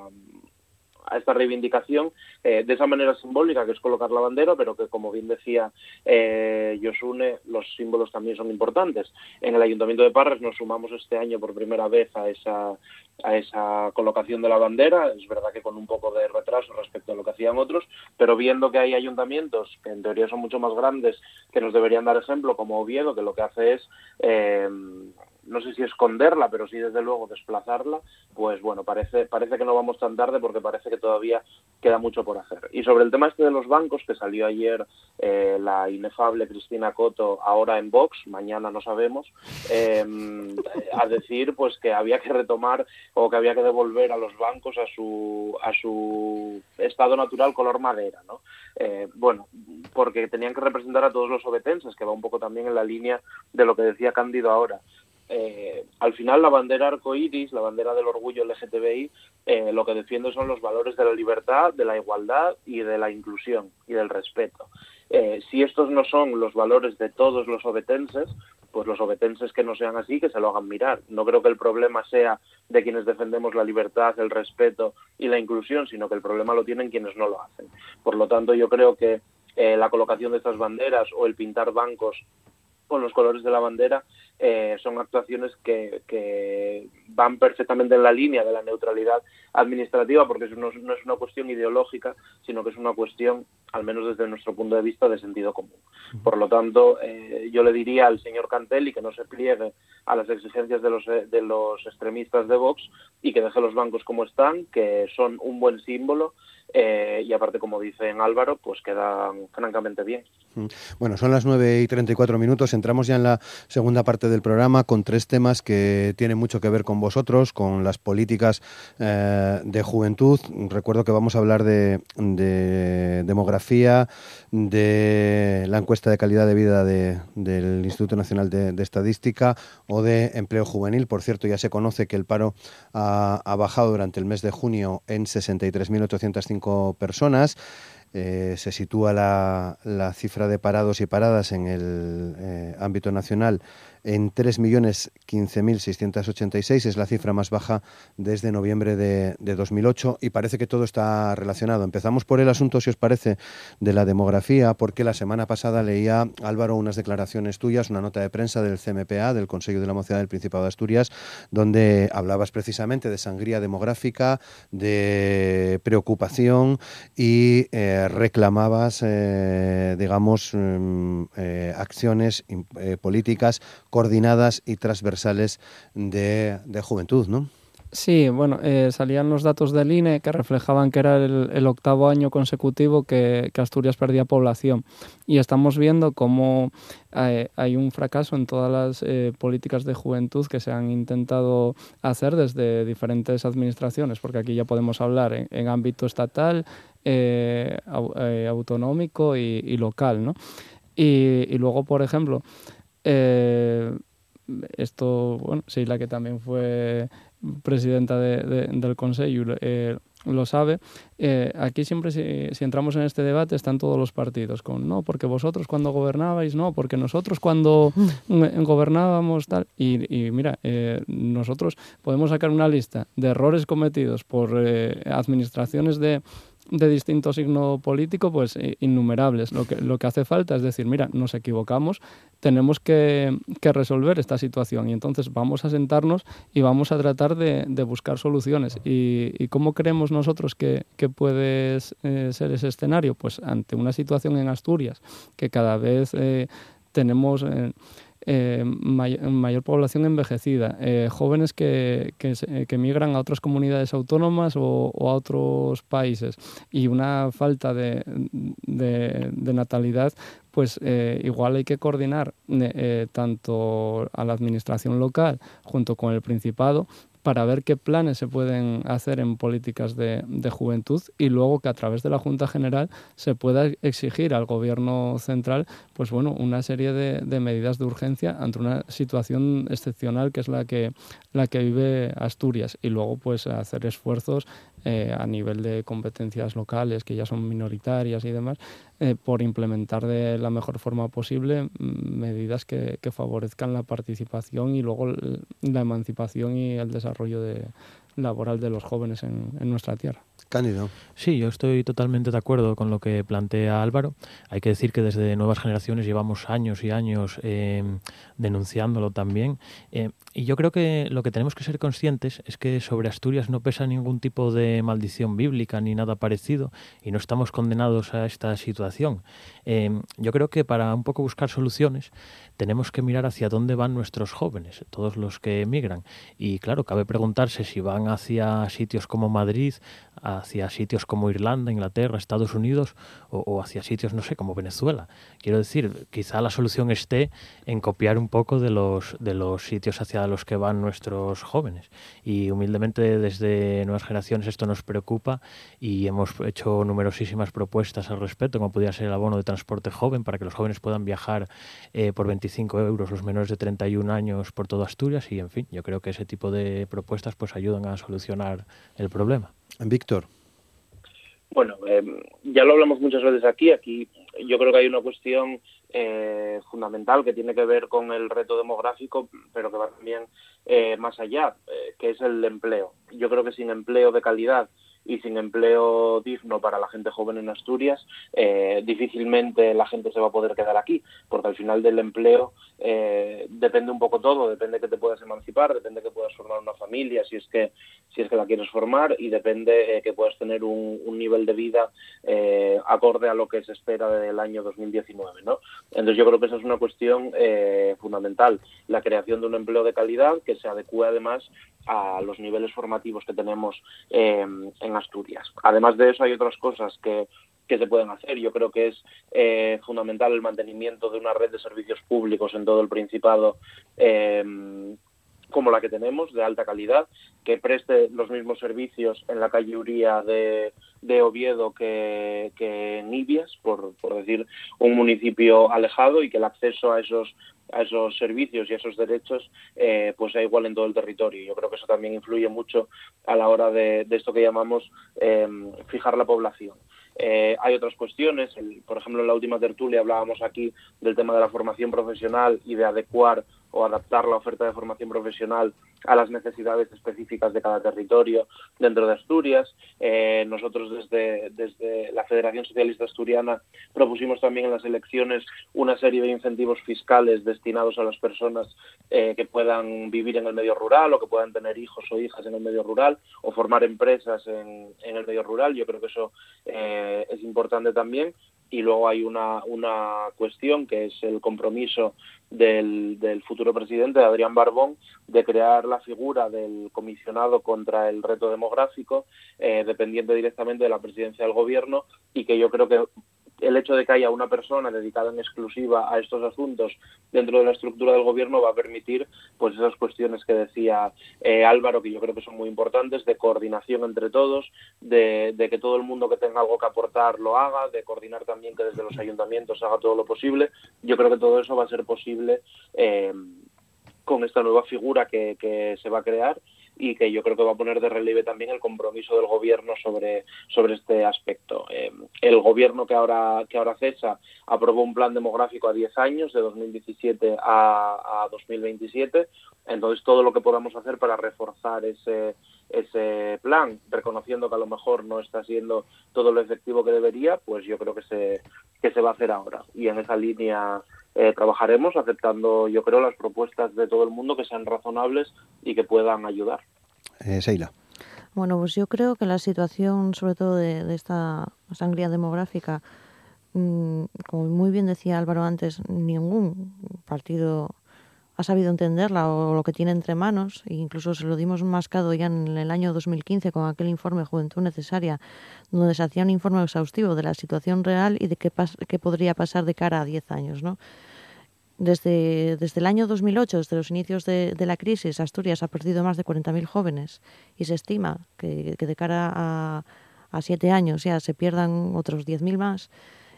a esta reivindicación eh, de esa manera simbólica que es colocar la bandera, pero que como bien decía eh, Yosune, los símbolos también son importantes. En el Ayuntamiento de Parras nos sumamos este año por primera vez a esa, a esa colocación de la bandera, es verdad que con un poco de retraso respecto a lo que hacían otros, pero viendo que hay ayuntamientos que en teoría son mucho más grandes que nos deberían dar ejemplo, como Oviedo, que lo que hace es eh, no sé si esconderla, pero sí desde luego desplazarla, pues bueno, parece, parece que no vamos tan tarde porque parece que todavía queda mucho por hacer. Y sobre el tema este de los bancos, que salió ayer eh, la inefable Cristina Coto, ahora en Vox, mañana no sabemos, em, a decir pues que había que retomar o que había que devolver a los bancos a su, a su estado natural color madera, ¿no? Eh, bueno, porque tenían que representar a todos los obetenses, que va un poco también en la línea de lo que decía Cándido ahora. Eh, al final la bandera arcoíris, la bandera del orgullo LGTBI, eh, lo que defiende son los valores de la libertad, de la igualdad y de la inclusión y del respeto. Eh, si estos no son los valores de todos los obetenses, pues los obetenses que no sean así, que se lo hagan mirar. No creo que el problema sea de quienes defendemos la libertad, el respeto y la inclusión, sino que el problema lo tienen quienes no lo hacen. Por lo tanto, yo creo que la colocación de estas banderas o el pintar bancos con los colores de la bandera eh, son actuaciones que, que, van perfectamente en la línea de la neutralidad administrativa porque no, no, es una cuestión ideológica sino que es una cuestión al menos desde nuestro punto de vista de sentido común. Por lo tanto eh, yo le diría al señor Cantelli que no se pliegue a las exigencias de los, de los extremistas de Vox y que deje los bancos como están que son un buen símbolo eh, y aparte, como dice Álvaro, pues quedan francamente bien. Mm. Bueno, son las 9 y 34 minutos. Entramos ya en la segunda parte del programa con tres temas que tienen mucho que ver con vosotros, con las políticas eh, de juventud. Recuerdo que vamos a hablar de, demografía, de la encuesta de calidad de vida del Instituto Nacional de, Estadística o de empleo juvenil. Por cierto, ya se conoce que el paro ha, ha bajado durante el mes de junio en 63.850 personas. Eh, se sitúa la, cifra de parados y paradas en el eh, ámbito nacional en 3.015.686. Es la cifra más baja desde noviembre de, 2008 y parece que todo está relacionado. Empezamos por el asunto, si os parece, de la demografía, porque la semana pasada leía, Álvaro, unas declaraciones tuyas, una nota de prensa del CMPA, del Consejo de la Mocedad del Principado de Asturias, donde hablabas precisamente de sangría demográfica, de preocupación y eh, reclamabas, eh, digamos, mm, eh, acciones políticas coordinadas y transversales de, juventud, ¿no? Sí, bueno, eh, salían los datos del INE que reflejaban que era el, octavo año consecutivo que, Asturias perdía población. Y estamos viendo cómo eh, hay, un fracaso en todas las eh, políticas de juventud que se han intentado hacer desde diferentes administraciones, porque aquí ya podemos hablar en, ámbito estatal, autonómico y, local. ¿no? Y, luego, por ejemplo, esto, bueno, sí, la que también fue presidenta de, del Consejo eh, lo sabe, eh, aquí siempre si, si, entramos en este debate están todos los partidos con no, porque vosotros cuando gobernabais, no, porque nosotros cuando mm. gobernábamos tal. Y, mira, eh, nosotros podemos sacar una lista de errores cometidos por administraciones de de distinto signo político, pues eh, innumerables. Lo que, lo que hace falta es decir, mira, nos equivocamos, tenemos que, resolver esta situación y entonces vamos a sentarnos y vamos a tratar de, buscar soluciones. ¿Y, cómo creemos nosotros que, puede eh, ser ese escenario? Pues ante una situación en Asturias que cada vez eh, tenemos mayor población envejecida, eh, jóvenes que, que, migran a otras comunidades autónomas o, a otros países. Y una falta de, de, natalidad, pues eh, igual hay que coordinar tanto a la administración local junto con el Principado para ver qué planes se pueden hacer en políticas de, juventud y luego que a través de la Junta General se pueda exigir al Gobierno central pues bueno, una serie de, medidas de urgencia ante una situación excepcional que es la que, la que vive Asturias. Y luego pues hacer esfuerzos eh, a nivel de competencias locales que ya son minoritarias y demás eh, por implementar de la mejor forma posible mm, medidas que, favorezcan la participación y luego la emancipación y el desarrollo de, laboral de los jóvenes en, nuestra tierra. Cándido. Sí, yo estoy totalmente de acuerdo con lo que plantea Álvaro. Hay que decir que desde Nuevas Generaciones llevamos años y años eh, denunciándolo también. Eh, y yo creo que lo que tenemos que ser conscientes es que sobre Asturias no pesa ningún tipo de maldición bíblica ni nada parecido y no estamos condenados a esta situación. Eh, yo creo que para un poco buscar soluciones tenemos que mirar hacia dónde van nuestros jóvenes, todos los que emigran. Y claro, cabe preguntarse si van hacia sitios como Madrid, hacia sitios como Irlanda, Inglaterra, Estados Unidos o, hacia sitios, no sé, como Venezuela. Quiero decir, quizá la solución esté en copiar un poco de los, de los sitios hacia los que van nuestros jóvenes. Y humildemente desde Nuevas Generaciones esto nos preocupa y hemos hecho numerosísimas propuestas al respecto, como podría ser el abono de transporte joven para que los jóvenes puedan viajar eh, por 25 euros los menores de 31 años por todo Asturias y, en fin, yo creo que ese tipo de propuestas pues ayudan a solucionar el problema. Víctor. Bueno, eh, ya lo hablamos muchas veces aquí. Aquí yo creo que hay una cuestión eh, fundamental que tiene que ver con el reto demográfico, pero que va también eh, más allá, que es el empleo. Yo creo que sin empleo de calidad y sin empleo digno para la gente joven en Asturias, eh, difícilmente la gente se va a poder quedar aquí, porque al final del empleo eh, depende un poco todo, depende que te puedas emancipar, depende que puedas formar una familia, si es que si es que la quieres formar, y depende eh, que puedas tener un, nivel de vida acorde a lo que se espera del año 2019, ¿no? Entonces yo creo que esa es una cuestión fundamental, la creación de un empleo de calidad que se adecue además a los niveles formativos que tenemos en Asturias. Además de eso, hay otras cosas que, se pueden hacer. Yo creo que es eh, fundamental el mantenimiento de una red de servicios públicos en todo el Principado. Em, como la que tenemos, de alta calidad, que preste los mismos servicios en la calle Uría de, Oviedo que, en Ibias, por, decir un municipio alejado, y que el acceso a esos a esos servicios y a esos derechos eh, pues sea igual en todo el territorio. Yo creo que eso también influye mucho a la hora de, esto que llamamos em, fijar la población. Eh, hay otras cuestiones, por ejemplo, en la última tertulia hablábamos aquí del tema de la formación profesional y de adecuar o adaptar la oferta de formación profesional a las necesidades específicas de cada territorio dentro de Asturias. Eh, nosotros desde, desde la Federación Socialista Asturiana propusimos también en las elecciones una serie de incentivos fiscales destinados a las personas eh, que puedan vivir en el medio rural o que puedan tener hijos o hijas en el medio rural o formar empresas en, en el medio rural. Yo creo que eso eh, es importante también y luego hay una, una cuestión que es el compromiso del, del, futuro presidente, Adrián Barbón, de crear la figura del comisionado contra el reto demográfico, eh, dependiente directamente de la presidencia del gobierno, y que yo creo que el hecho de que haya una persona dedicada en exclusiva a estos asuntos dentro de la estructura del gobierno va a permitir pues esas cuestiones que decía eh, Álvaro que yo creo que son muy importantes de coordinación entre todos de, que todo el mundo que tenga algo que aportar lo haga de coordinar también que desde los ayuntamientos haga todo lo posible. Yo creo que todo eso va a ser posible eh, con esta nueva figura que se va a crear y que yo creo que va a poner de relieve también el compromiso del gobierno sobre, sobre este aspecto. Eh, el gobierno que ahora, que ahora cesa aprobó un plan demográfico a 10 años, de 2017 a, a 2027, entonces todo lo que podamos hacer para reforzar ese, ese plan, reconociendo que a lo mejor no está siendo todo lo efectivo que debería, pues yo creo que se, que se va a hacer ahora. Y en esa línea eh, trabajaremos aceptando, yo creo, las propuestas de todo el mundo que sean razonables y que puedan ayudar. Eh, Seila. Bueno, pues yo creo que la situación, sobre todo de, de esta sangría demográfica, mmm, como muy bien decía Álvaro antes, ningún partido ha sabido entenderla o lo que tiene entre manos, e incluso se lo dimos mascado ya en el año 2015 con aquel informe Juventud Necesaria, donde se hacía un informe exhaustivo de la situación real y de qué, qué podría pasar de cara a 10 años. ¿no? Desde, desde el año 2008, desde los inicios de, la crisis, Asturias ha perdido más de 40.000 jóvenes y se estima que, que de cara a, a siete años ya se pierdan otros 10.000 más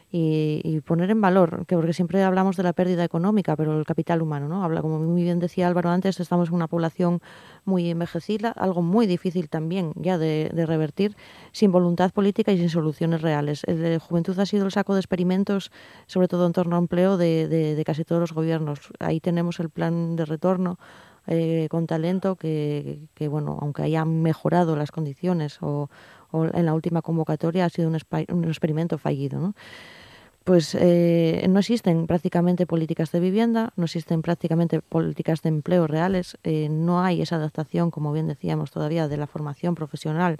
y, y, poner en valor, que porque siempre hablamos de la pérdida económica, pero el capital humano, ¿no? Habla, como muy bien decía Álvaro antes, estamos en una población muy envejecida, algo muy difícil también ya de, revertir, sin voluntad política y sin soluciones reales. El de Juventud ha sido el saco de experimentos, sobre todo en torno a empleo, de, de, de casi todos los gobiernos. Ahí tenemos el plan de retorno, eh, con talento que, que, bueno, aunque hayan mejorado las condiciones o, o, en la última convocatoria ha sido un, un experimento fallido. ¿no? Pues eh, no existen prácticamente políticas de vivienda, no existen prácticamente políticas de empleo reales, eh, no hay esa adaptación, como bien decíamos todavía, de la formación profesional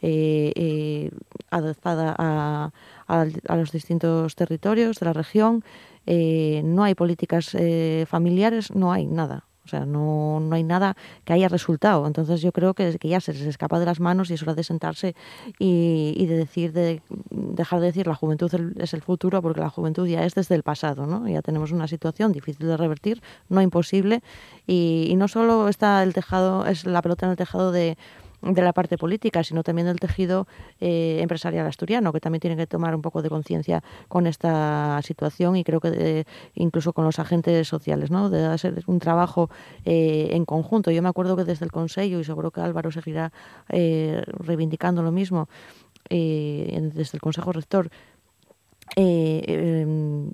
eh, adaptada a, a, a, los distintos territorios de la región, no hay políticas familiares, no hay nada. O sea, no, no hay nada que haya resultado. Entonces yo creo que, que ya se les escapa de las manos y es hora de sentarse y, y de decir, de dejar de decir la juventud es el futuro porque la juventud ya es desde el pasado, ¿no? Ya tenemos una situación difícil de revertir, no imposible y, y no solo está el tejado, es la pelota en el tejado de de la parte política, sino también del tejido eh, empresarial asturiano, que también tiene que tomar un poco de conciencia con esta situación y creo que de, incluso con los agentes sociales, ¿no? de hacer un trabajo eh, en conjunto. Yo me acuerdo que desde el Consejo, y seguro que Álvaro seguirá eh, reivindicando lo mismo, eh, desde el Consejo Rector, em,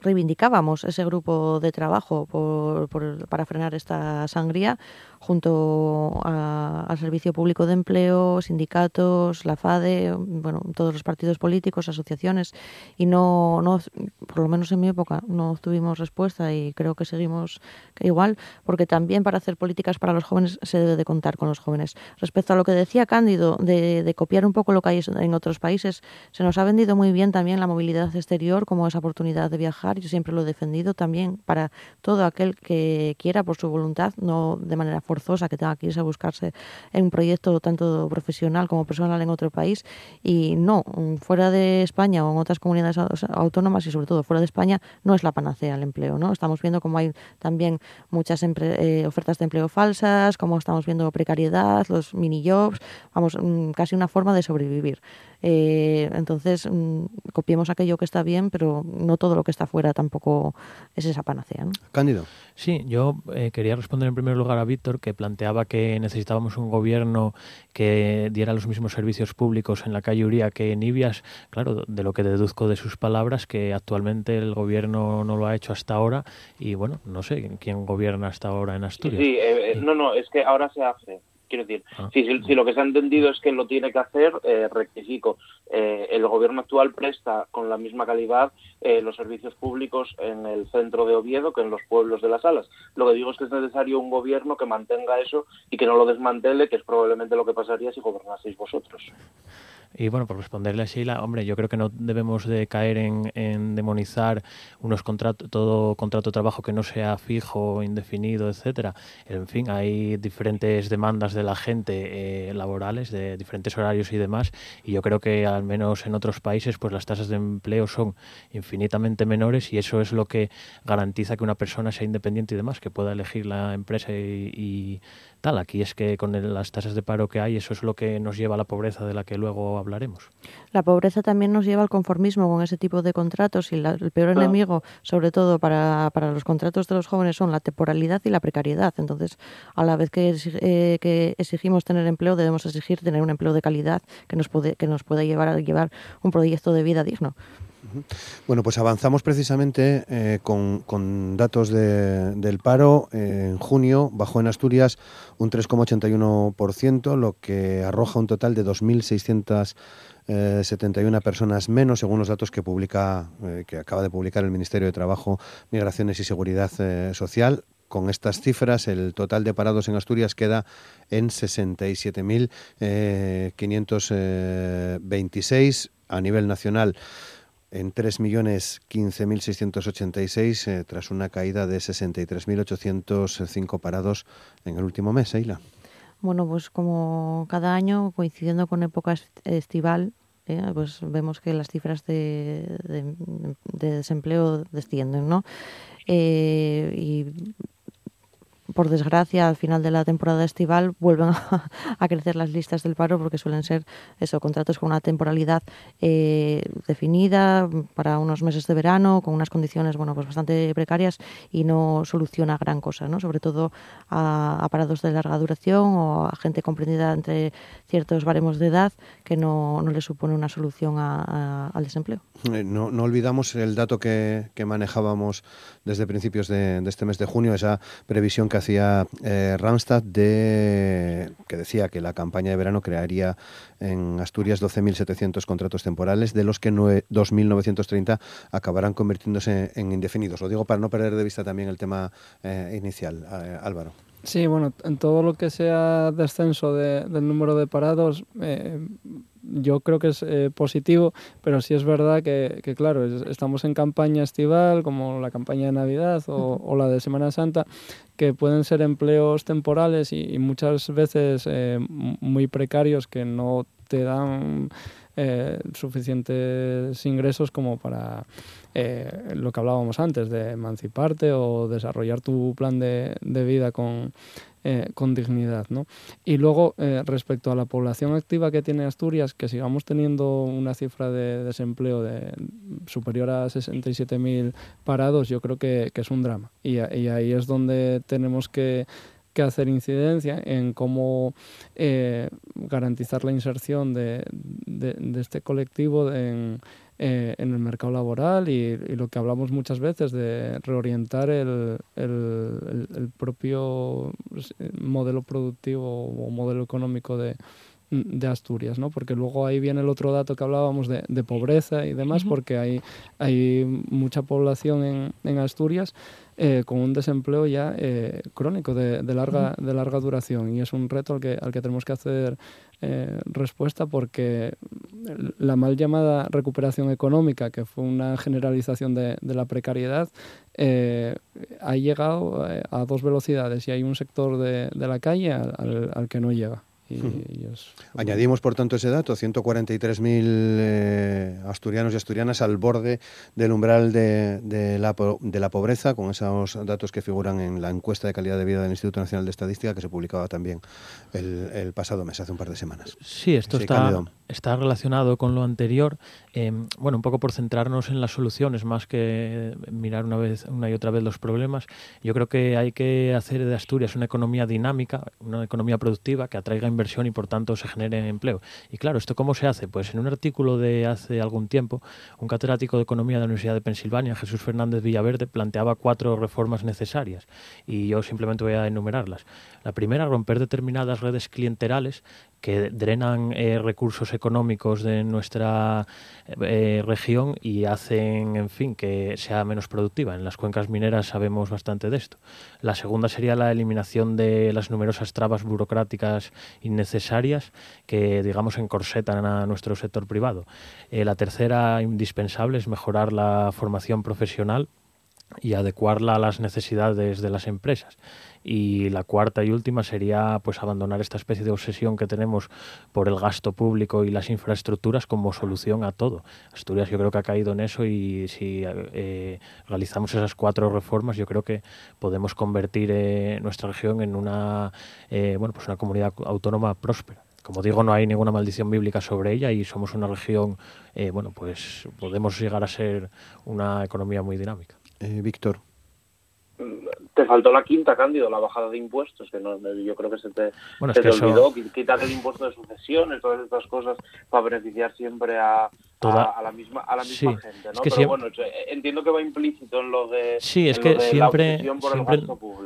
reivindicábamos ese grupo de trabajo por, por, para frenar esta sangría junto al Servicio Público de Empleo, sindicatos, la FADE, bueno, todos los partidos políticos, asociaciones, y no, no, por lo menos en mi época, no tuvimos respuesta y creo que seguimos igual, porque también para hacer políticas para los jóvenes se debe de contar con los jóvenes. Respecto a lo que decía Cándido, de copiar un poco lo que hay en otros países, se nos ha vendido muy bien también la movilidad exterior como esa oportunidad de viajar, yo siempre lo he defendido también para todo aquel que quiera por su voluntad, no de manera forzosa que tenga que irse a buscarse en un proyecto tanto profesional como personal en otro país y no, fuera de España o en otras comunidades autónomas y sobre todo fuera de España no es la panacea el empleo, ¿no? Estamos viendo como hay también muchas eh, ofertas de empleo falsas, como estamos viendo precariedad, los mini jobs, vamos, casi una forma de sobrevivir. Eh, entonces, mm, copiemos aquello que está bien, pero no todo lo que está fuera tampoco es esa panacea. Cándido. Sí, yo eh, quería responder en primer lugar a Víctor, que planteaba que necesitábamos un gobierno que diera los mismos servicios públicos en la calle Uría que en Ibias. Claro, de lo que deduzco de sus palabras, que actualmente el gobierno no lo ha hecho hasta ahora y bueno, no sé quién gobierna hasta ahora en Asturias. Sí, eh, no, no, es que ahora se hace. Quiero decir, ah. si, si, lo que se ha entendido es que lo tiene que hacer, eh, rectifico. Eh, el gobierno actual presta con la misma calidad eh, los servicios públicos en el centro de Oviedo que en los pueblos de las alas. Lo que digo es que es necesario un gobierno que mantenga eso y que no lo desmantele, que es probablemente lo que pasaría si gobernaseis vosotros. Y bueno, por responderle a Sheila, hombre, yo creo que no debemos de caer en, demonizar unos contratos, todo contrato de trabajo que no sea fijo, indefinido, etcétera. En fin, hay diferentes demandas de la gente eh, laborales, de diferentes horarios y demás, y yo creo que al menos en otros países, pues las tasas de empleo son infinitamente menores y eso es lo que garantiza que una persona sea independiente y demás, que pueda elegir la empresa y tal. Aquí es que con las tasas de paro que hay, eso es lo que nos lleva a la pobreza de la que luego hablaremos. La pobreza también nos lleva al conformismo con ese tipo de contratos y el peor enemigo, sobre todo para, para, los contratos de los jóvenes, son la temporalidad y la precariedad. Entonces, a la vez que, eh, que exigimos tener empleo, debemos exigir tener un empleo de calidad que nos, puede, que nos pueda llevar a llevar un proyecto de vida digno. Bueno, pues avanzamos precisamente eh, con, datos del paro. en junio bajó en Asturias un 3,81%, lo que arroja un total de 2.671 eh, personas menos, según los datos que publica, eh, que acaba de publicar el Ministerio de Trabajo, Migraciones y Seguridad Social. Con estas cifras, el total de parados en Asturias queda en 67.526 a nivel nacional en 3.015.686 eh, tras una caída de 63.805 parados en el último mes, Eila. Bueno, pues como cada año, coincidiendo con época estival, eh, pues vemos que las cifras de, desempleo descienden, ¿no? Eh, y por desgracia, al final de la temporada estival vuelven a, crecer las listas del paro porque suelen ser eso, contratos con una temporalidad eh, definida para unos meses de verano, con unas condiciones bueno, pues bastante precarias y no soluciona gran cosa, ¿no? sobre todo a, parados de larga duración o a gente comprendida entre ciertos baremos de edad que no, no le supone una solución al desempleo. Eh, no, olvidamos el dato que, manejábamos desde principios de, este mes de junio, esa previsión que hacía eh, Randstad de, que decía que la campaña de verano crearía en Asturias 12.700 contratos temporales, de los que 2.930 acabarán convirtiéndose en indefinidos. Lo digo para no perder de vista también el tema eh, inicial. Eh, Álvaro. Sí, bueno, en todo lo que sea descenso del número de parados, eh, yo creo que es eh, positivo, pero sí es verdad que, claro, estamos en campaña estival, como la campaña de Navidad o, la de Semana Santa, que pueden ser empleos temporales y, muchas veces eh, muy precarios que no te dan suficientes ingresos como para eh, lo que hablábamos antes, de emanciparte o desarrollar tu plan de, vida con, eh, con dignidad. ¿no? Y luego, eh, respecto a la población activa que tiene Asturias, que sigamos teniendo una cifra de desempleo de superior a 67.000 parados, yo creo que, es un drama. Y, ahí es donde tenemos que hacer incidencia en cómo garantizar la inserción de, de este colectivo en, eh, en el mercado laboral y, lo que hablamos muchas veces de reorientar el, el, propio pues, modelo productivo o modelo económico de, de Asturias, ¿no? Porque luego ahí viene el otro dato que hablábamos de, de pobreza y demás, porque hay, hay mucha población en, en Asturias eh, con un desempleo ya eh, crónico de, de larga, de larga duración. Y es un reto al que, al que tenemos que hacer eh, respuesta porque la mal llamada recuperación económica, que fue una generalización de, la precariedad, eh, ha llegado eh, a dos velocidades y hay un sector de, la calle al, que no llega. Añadimos, por tanto, ese dato, 143.000 eh, asturianos y asturianas al borde del umbral de, de, la, de, la, pobreza, con esos datos que figuran en la encuesta de calidad de vida del Instituto Nacional de Estadística, que se publicaba también el, el pasado mes, hace un par de semanas. Sí, esto está, está, relacionado con lo anterior. Eh, bueno, un poco por centrarnos en las soluciones, más que mirar una, vez, una y otra vez los problemas. Yo creo que hay que hacer de Asturias una economía dinámica, una economía productiva que atraiga inversión y por tanto se genere empleo. Y claro, ¿esto cómo se hace? Pues en un artículo de hace algún tiempo, un catedrático de Economía de la Universidad de Pensilvania, Jesús Fernández Villaverde, planteaba cuatro reformas necesarias y yo simplemente voy a enumerarlas. La primera, romper determinadas redes clienterales que drenan eh, recursos económicos de nuestra eh, región y hacen, en fin, que sea menos productiva. En las cuencas mineras sabemos bastante de esto. La segunda sería la eliminación de las numerosas trabas burocráticas innecesarias que, digamos, encorsetan a nuestro sector privado. Eh, la tercera, indispensable, es mejorar la formación profesional y adecuarla a las necesidades de las empresas. Y la cuarta y última sería pues abandonar esta especie de obsesión que tenemos por el gasto público y las infraestructuras como solución a todo. Asturias yo creo que ha caído en eso y si eh, realizamos esas cuatro reformas yo creo que podemos convertir eh, nuestra región en una eh, bueno pues una comunidad autónoma próspera como digo, no hay ninguna maldición bíblica sobre ella y somos una región, bueno, pues podemos llegar a ser una economía muy dinámica. Víctor te faltó la quinta, Cándido, la bajada de impuestos, que no, yo creo que se te, olvidó, quitar el impuesto de sucesiones, todas estas cosas, para beneficiar siempre a, a, la misma, a la misma gente, ¿no? Pero bueno, entiendo que va implícito en lo de Sí, es que siempre, siempre,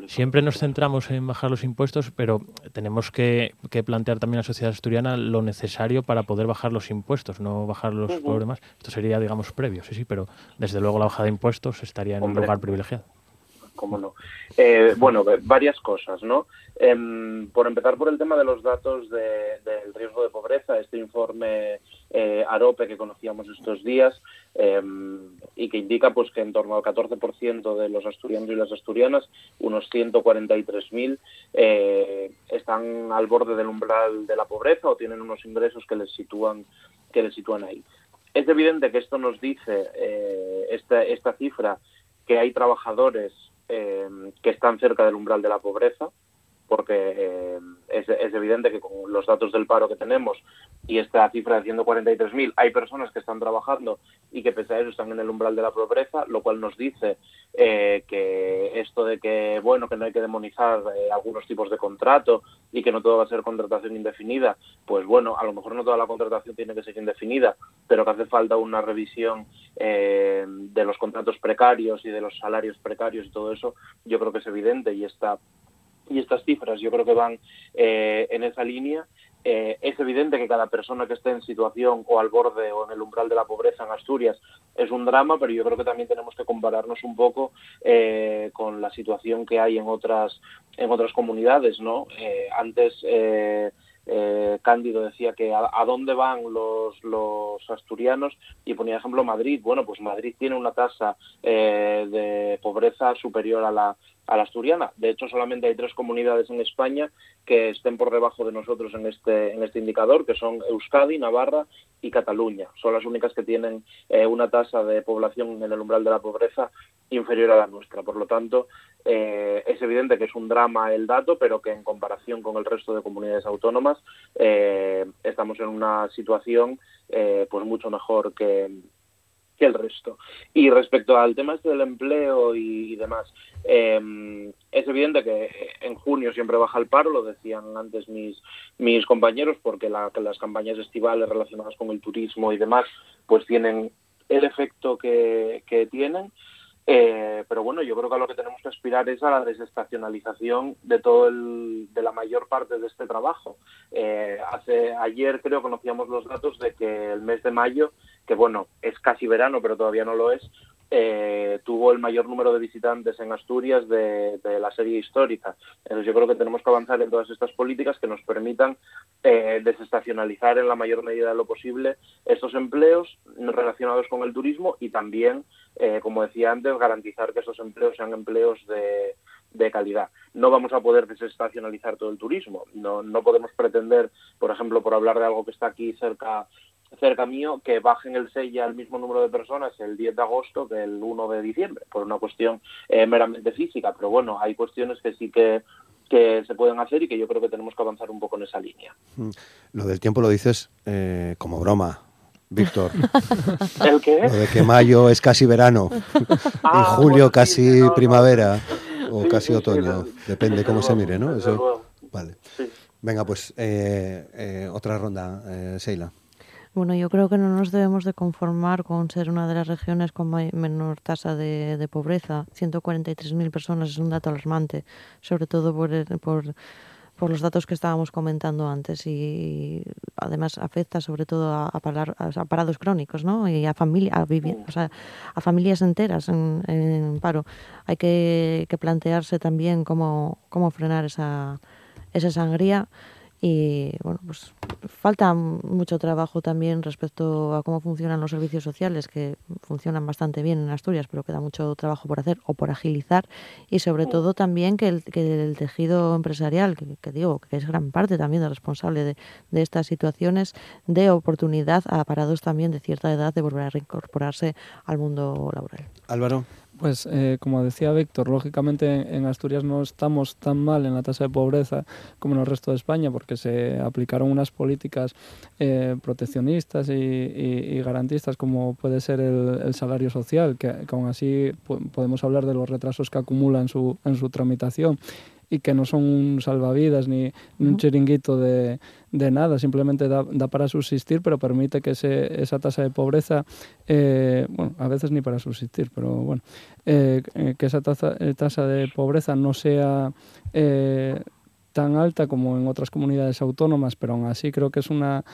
siempre, nos centramos en bajar los impuestos, pero tenemos que, que, plantear también a la sociedad asturiana lo necesario para poder bajar los impuestos, no bajar los problemas. Esto sería, digamos, previo, sí, sí, pero desde luego la bajada de impuestos estaría en un lugar privilegiado cómo no. Eh, bueno, varias cosas, ¿no? Em, por empezar por el tema de los datos del riesgo de pobreza, este informe eh, AROPE que conocíamos estos días em, y que indica pues que en torno al 14% de los asturianos y las asturianas, unos 143.000, eh, están al borde del umbral de la pobreza o tienen unos ingresos que les sitúan que les sitúan ahí. Es evidente que esto nos dice esta, esta cifra que hay trabajadores eh, que están cerca del umbral de la pobreza, porque eh, es, evidente que con los datos del paro que tenemos y esta cifra de 143.000, hay personas que están trabajando y que pese a eso están en el umbral de la pobreza, lo cual nos dice eh, que esto de que, bueno, que no hay que demonizar eh, algunos tipos de contrato y que no todo va a ser contratación indefinida, pues bueno, a lo mejor no toda la contratación tiene que ser indefinida, pero que hace falta una revisión de los contratos precarios y de los salarios precarios y todo eso, yo creo que es evidente y está y estas cifras yo creo que van eh, en esa línea. Eh, es evidente que cada persona que esté en situación o al borde o en el umbral de la pobreza en Asturias es un drama, pero yo creo que también tenemos que compararnos un poco eh, con la situación que hay en otras en otras comunidades, ¿no? antes Cándido decía que a, dónde van los, los asturianos y ponía ejemplo Madrid. Bueno, pues Madrid tiene una tasa de pobreza superior a la a la asturiana. De hecho, solamente hay tres comunidades en España que estén por debajo de nosotros en este, en este indicador, que son Euskadi, Navarra y Cataluña. Son las únicas que tienen eh, una tasa de población en el umbral de la pobreza inferior a la nuestra. Por lo tanto, eh, es evidente que es un drama el dato, pero que en comparación con el resto de comunidades autónomas eh, estamos en una situación pues mucho mejor que, que el resto. Y respecto al tema este del empleo y, demás, em, es evidente que en junio siempre baja el paro, lo decían antes mis, mis compañeros, porque las campañas estivales relacionadas con el turismo y demás, pues tienen el efecto que, que tienen. Eh, pero bueno, yo creo que a lo que tenemos que aspirar es a la desestacionalización de todo el, de la mayor parte de este trabajo. Eh, hace ayer creo conocíamos los datos de que el mes de mayo, que bueno es casi verano pero todavía no lo es, eh, tuvo el mayor número de visitantes en Asturias de, la serie histórica. Entonces yo creo que tenemos que avanzar en todas estas políticas que nos permitan eh, desestacionalizar en la mayor medida de lo posible estos empleos relacionados con el turismo y también, eh, como decía antes, garantizar que esos empleos sean empleos de, de calidad. No vamos a poder desestacionalizar todo el turismo. No, no podemos pretender, por ejemplo, por hablar de algo que está aquí cerca cerca mío que bajen el sella al mismo número de personas el 10 de agosto que el 1 de diciembre, por una cuestión eh, meramente física. Pero bueno, hay cuestiones que sí que que se pueden hacer y que yo creo que tenemos que avanzar un poco en esa línea. Mm. Lo del tiempo lo dices eh, como broma, Víctor. ¿El qué? Lo de que mayo es casi verano Ah, y julio bueno, sí, casi no. primavera o Sí, casi sí, otoño, depende cómo se mire, ¿no? Eso, vale. Venga, pues eh, eh, otra ronda, eh, Sheila. Bueno, yo creo que no nos debemos de conformar con ser una de las regiones con menor tasa de, de pobreza. 143.000 personas es un dato alarmante, sobre todo por, por, por los datos que estábamos comentando antes y además afecta sobre todo a, a parar- a parados crónicos ¿no? y a, familia, a, vivi- o sea, a familias enteras en, en paro. Hay que, que plantearse también cómo, cómo frenar esa, esa sangría y bueno, pues falta mucho trabajo también respecto a cómo funcionan los servicios sociales, que funcionan bastante bien en Asturias, pero queda mucho trabajo por hacer o por agilizar. Y sobre todo también que el, que el tejido empresarial, que, que digo que es gran parte también de responsable de, de estas situaciones, dé oportunidad a parados también de cierta edad de volver a reincorporarse al mundo laboral. Álvaro. Pues eh, como decía Víctor, lógicamente en Asturias no estamos tan mal en la tasa de pobreza como en el resto de España porque se aplicaron unas políticas eh, proteccionistas y, garantistas como puede ser el, el salario social, que, que aún así po- podemos hablar de los retrasos que acumula en su, en su tramitación y que no son un salvavidas ni, ni un chiringuito de, de nada, simplemente da, da para subsistir, pero permite que ese, esa tasa de pobreza, eh, bueno, a veces ni para subsistir, pero bueno, eh, eh, que esa tasa, tasa de pobreza no sea eh, tan alta como en otras comunidades autónomas, pero aún así creo que es una...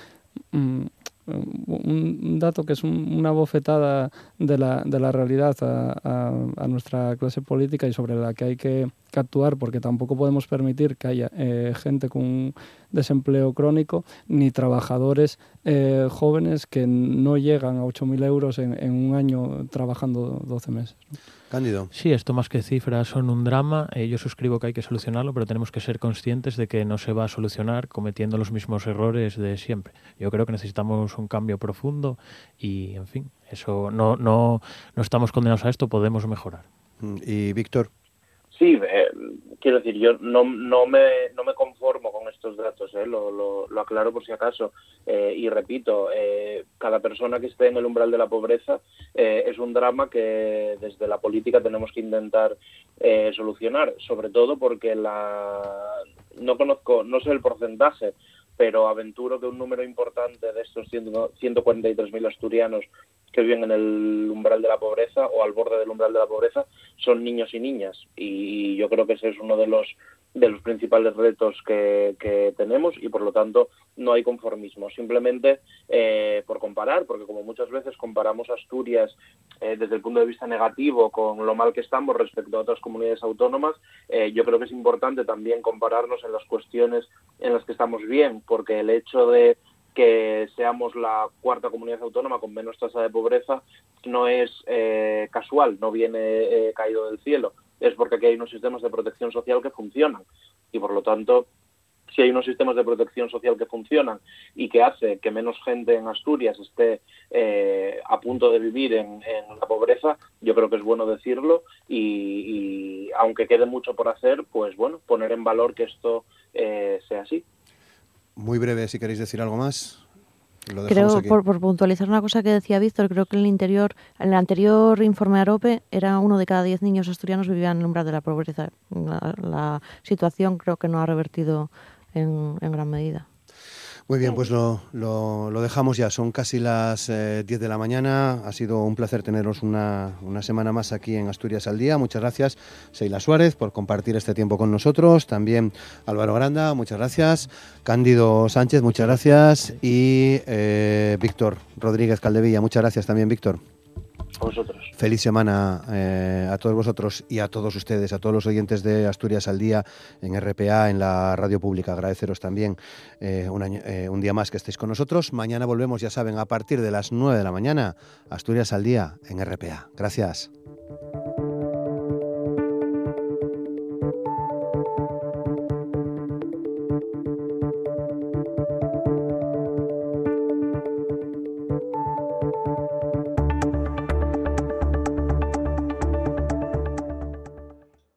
mm, un dato que es un- una bofetada de la, de la realidad a, a- a nuestra clase política y sobre la que hay que, actuar porque tampoco podemos permitir que haya eh, gente con un desempleo crónico ni trabajadores eh, jóvenes que no llegan a 8.000 euros en, en un año trabajando 12 meses. Cándido. Sí, esto más que cifras son un drama. Eh, yo suscribo que hay que solucionarlo, pero tenemos que ser conscientes de que no se va a solucionar cometiendo los mismos errores de siempre. Yo creo que necesitamos un cambio profundo y, en fin, eso no, no, no estamos condenados a esto, podemos mejorar. Mm, Y Víctor. Sí, eh, quiero decir, yo no, no, me, no me conformo con estos datos, eh, lo, lo, lo aclaro por si acaso. Eh, y repito, eh, cada persona que esté en el umbral de la pobreza eh, es un drama que desde la política tenemos que intentar eh, solucionar, sobre todo porque la no conozco, no sé el porcentaje, pero aventuro que un número importante de estos 100 143.000 asturianos que viven en el umbral de la pobreza o al borde del umbral de la pobreza son niños y niñas. Y yo creo que ese es uno de los de los principales retos que, que tenemos y por lo tanto no hay conformismo. Simplemente eh, por comparar porque como muchas veces comparamos Asturias eh, desde el punto de vista negativo con lo mal que estamos respecto a otras comunidades autónomas eh, yo creo que es importante también compararnos en las cuestiones en las que estamos bien porque el hecho de que seamos la cuarta comunidad autónoma con menos tasa de pobreza no es eh, casual, no viene eh, caído del cielo, es porque aquí hay unos sistemas de protección social que funcionan y por lo tanto si hay unos sistemas de protección social que funcionan y que hace que menos gente en Asturias esté eh, a punto de vivir en, la pobreza, yo creo que es bueno decirlo y, y, aunque quede mucho por hacer, pues bueno, poner en valor que esto eh, sea así. Muy breve, si queréis decir algo más. Lo creo, por, por, puntualizar una cosa que decía Víctor, creo que en el interior, en el anterior informe AROPE, era uno de cada diez niños asturianos vivían en el umbral de la pobreza. La, la situación creo que no ha revertido en, en gran medida. Muy bien, pues lo, lo, lo, dejamos ya. Son casi las eh, 10 de la mañana. Ha sido un placer teneros una, una, semana más aquí en Asturias al Día. Muchas gracias, Seila Suárez, por compartir este tiempo con nosotros. También Álvaro Granda, muchas gracias. Cándido Sánchez, muchas gracias. Y eh, Víctor Rodríguez Caldevilla, muchas gracias también, Víctor. Feliz semana eh, a todos vosotros y a todos ustedes, a todos los oyentes de Asturias al Día en RPA, en la radio pública. Agradeceros también eh, un, eh, un, día más que estéis con nosotros. Mañana volvemos, ya saben, a partir de las 9 de la mañana, Asturias al Día en RPA. Gracias.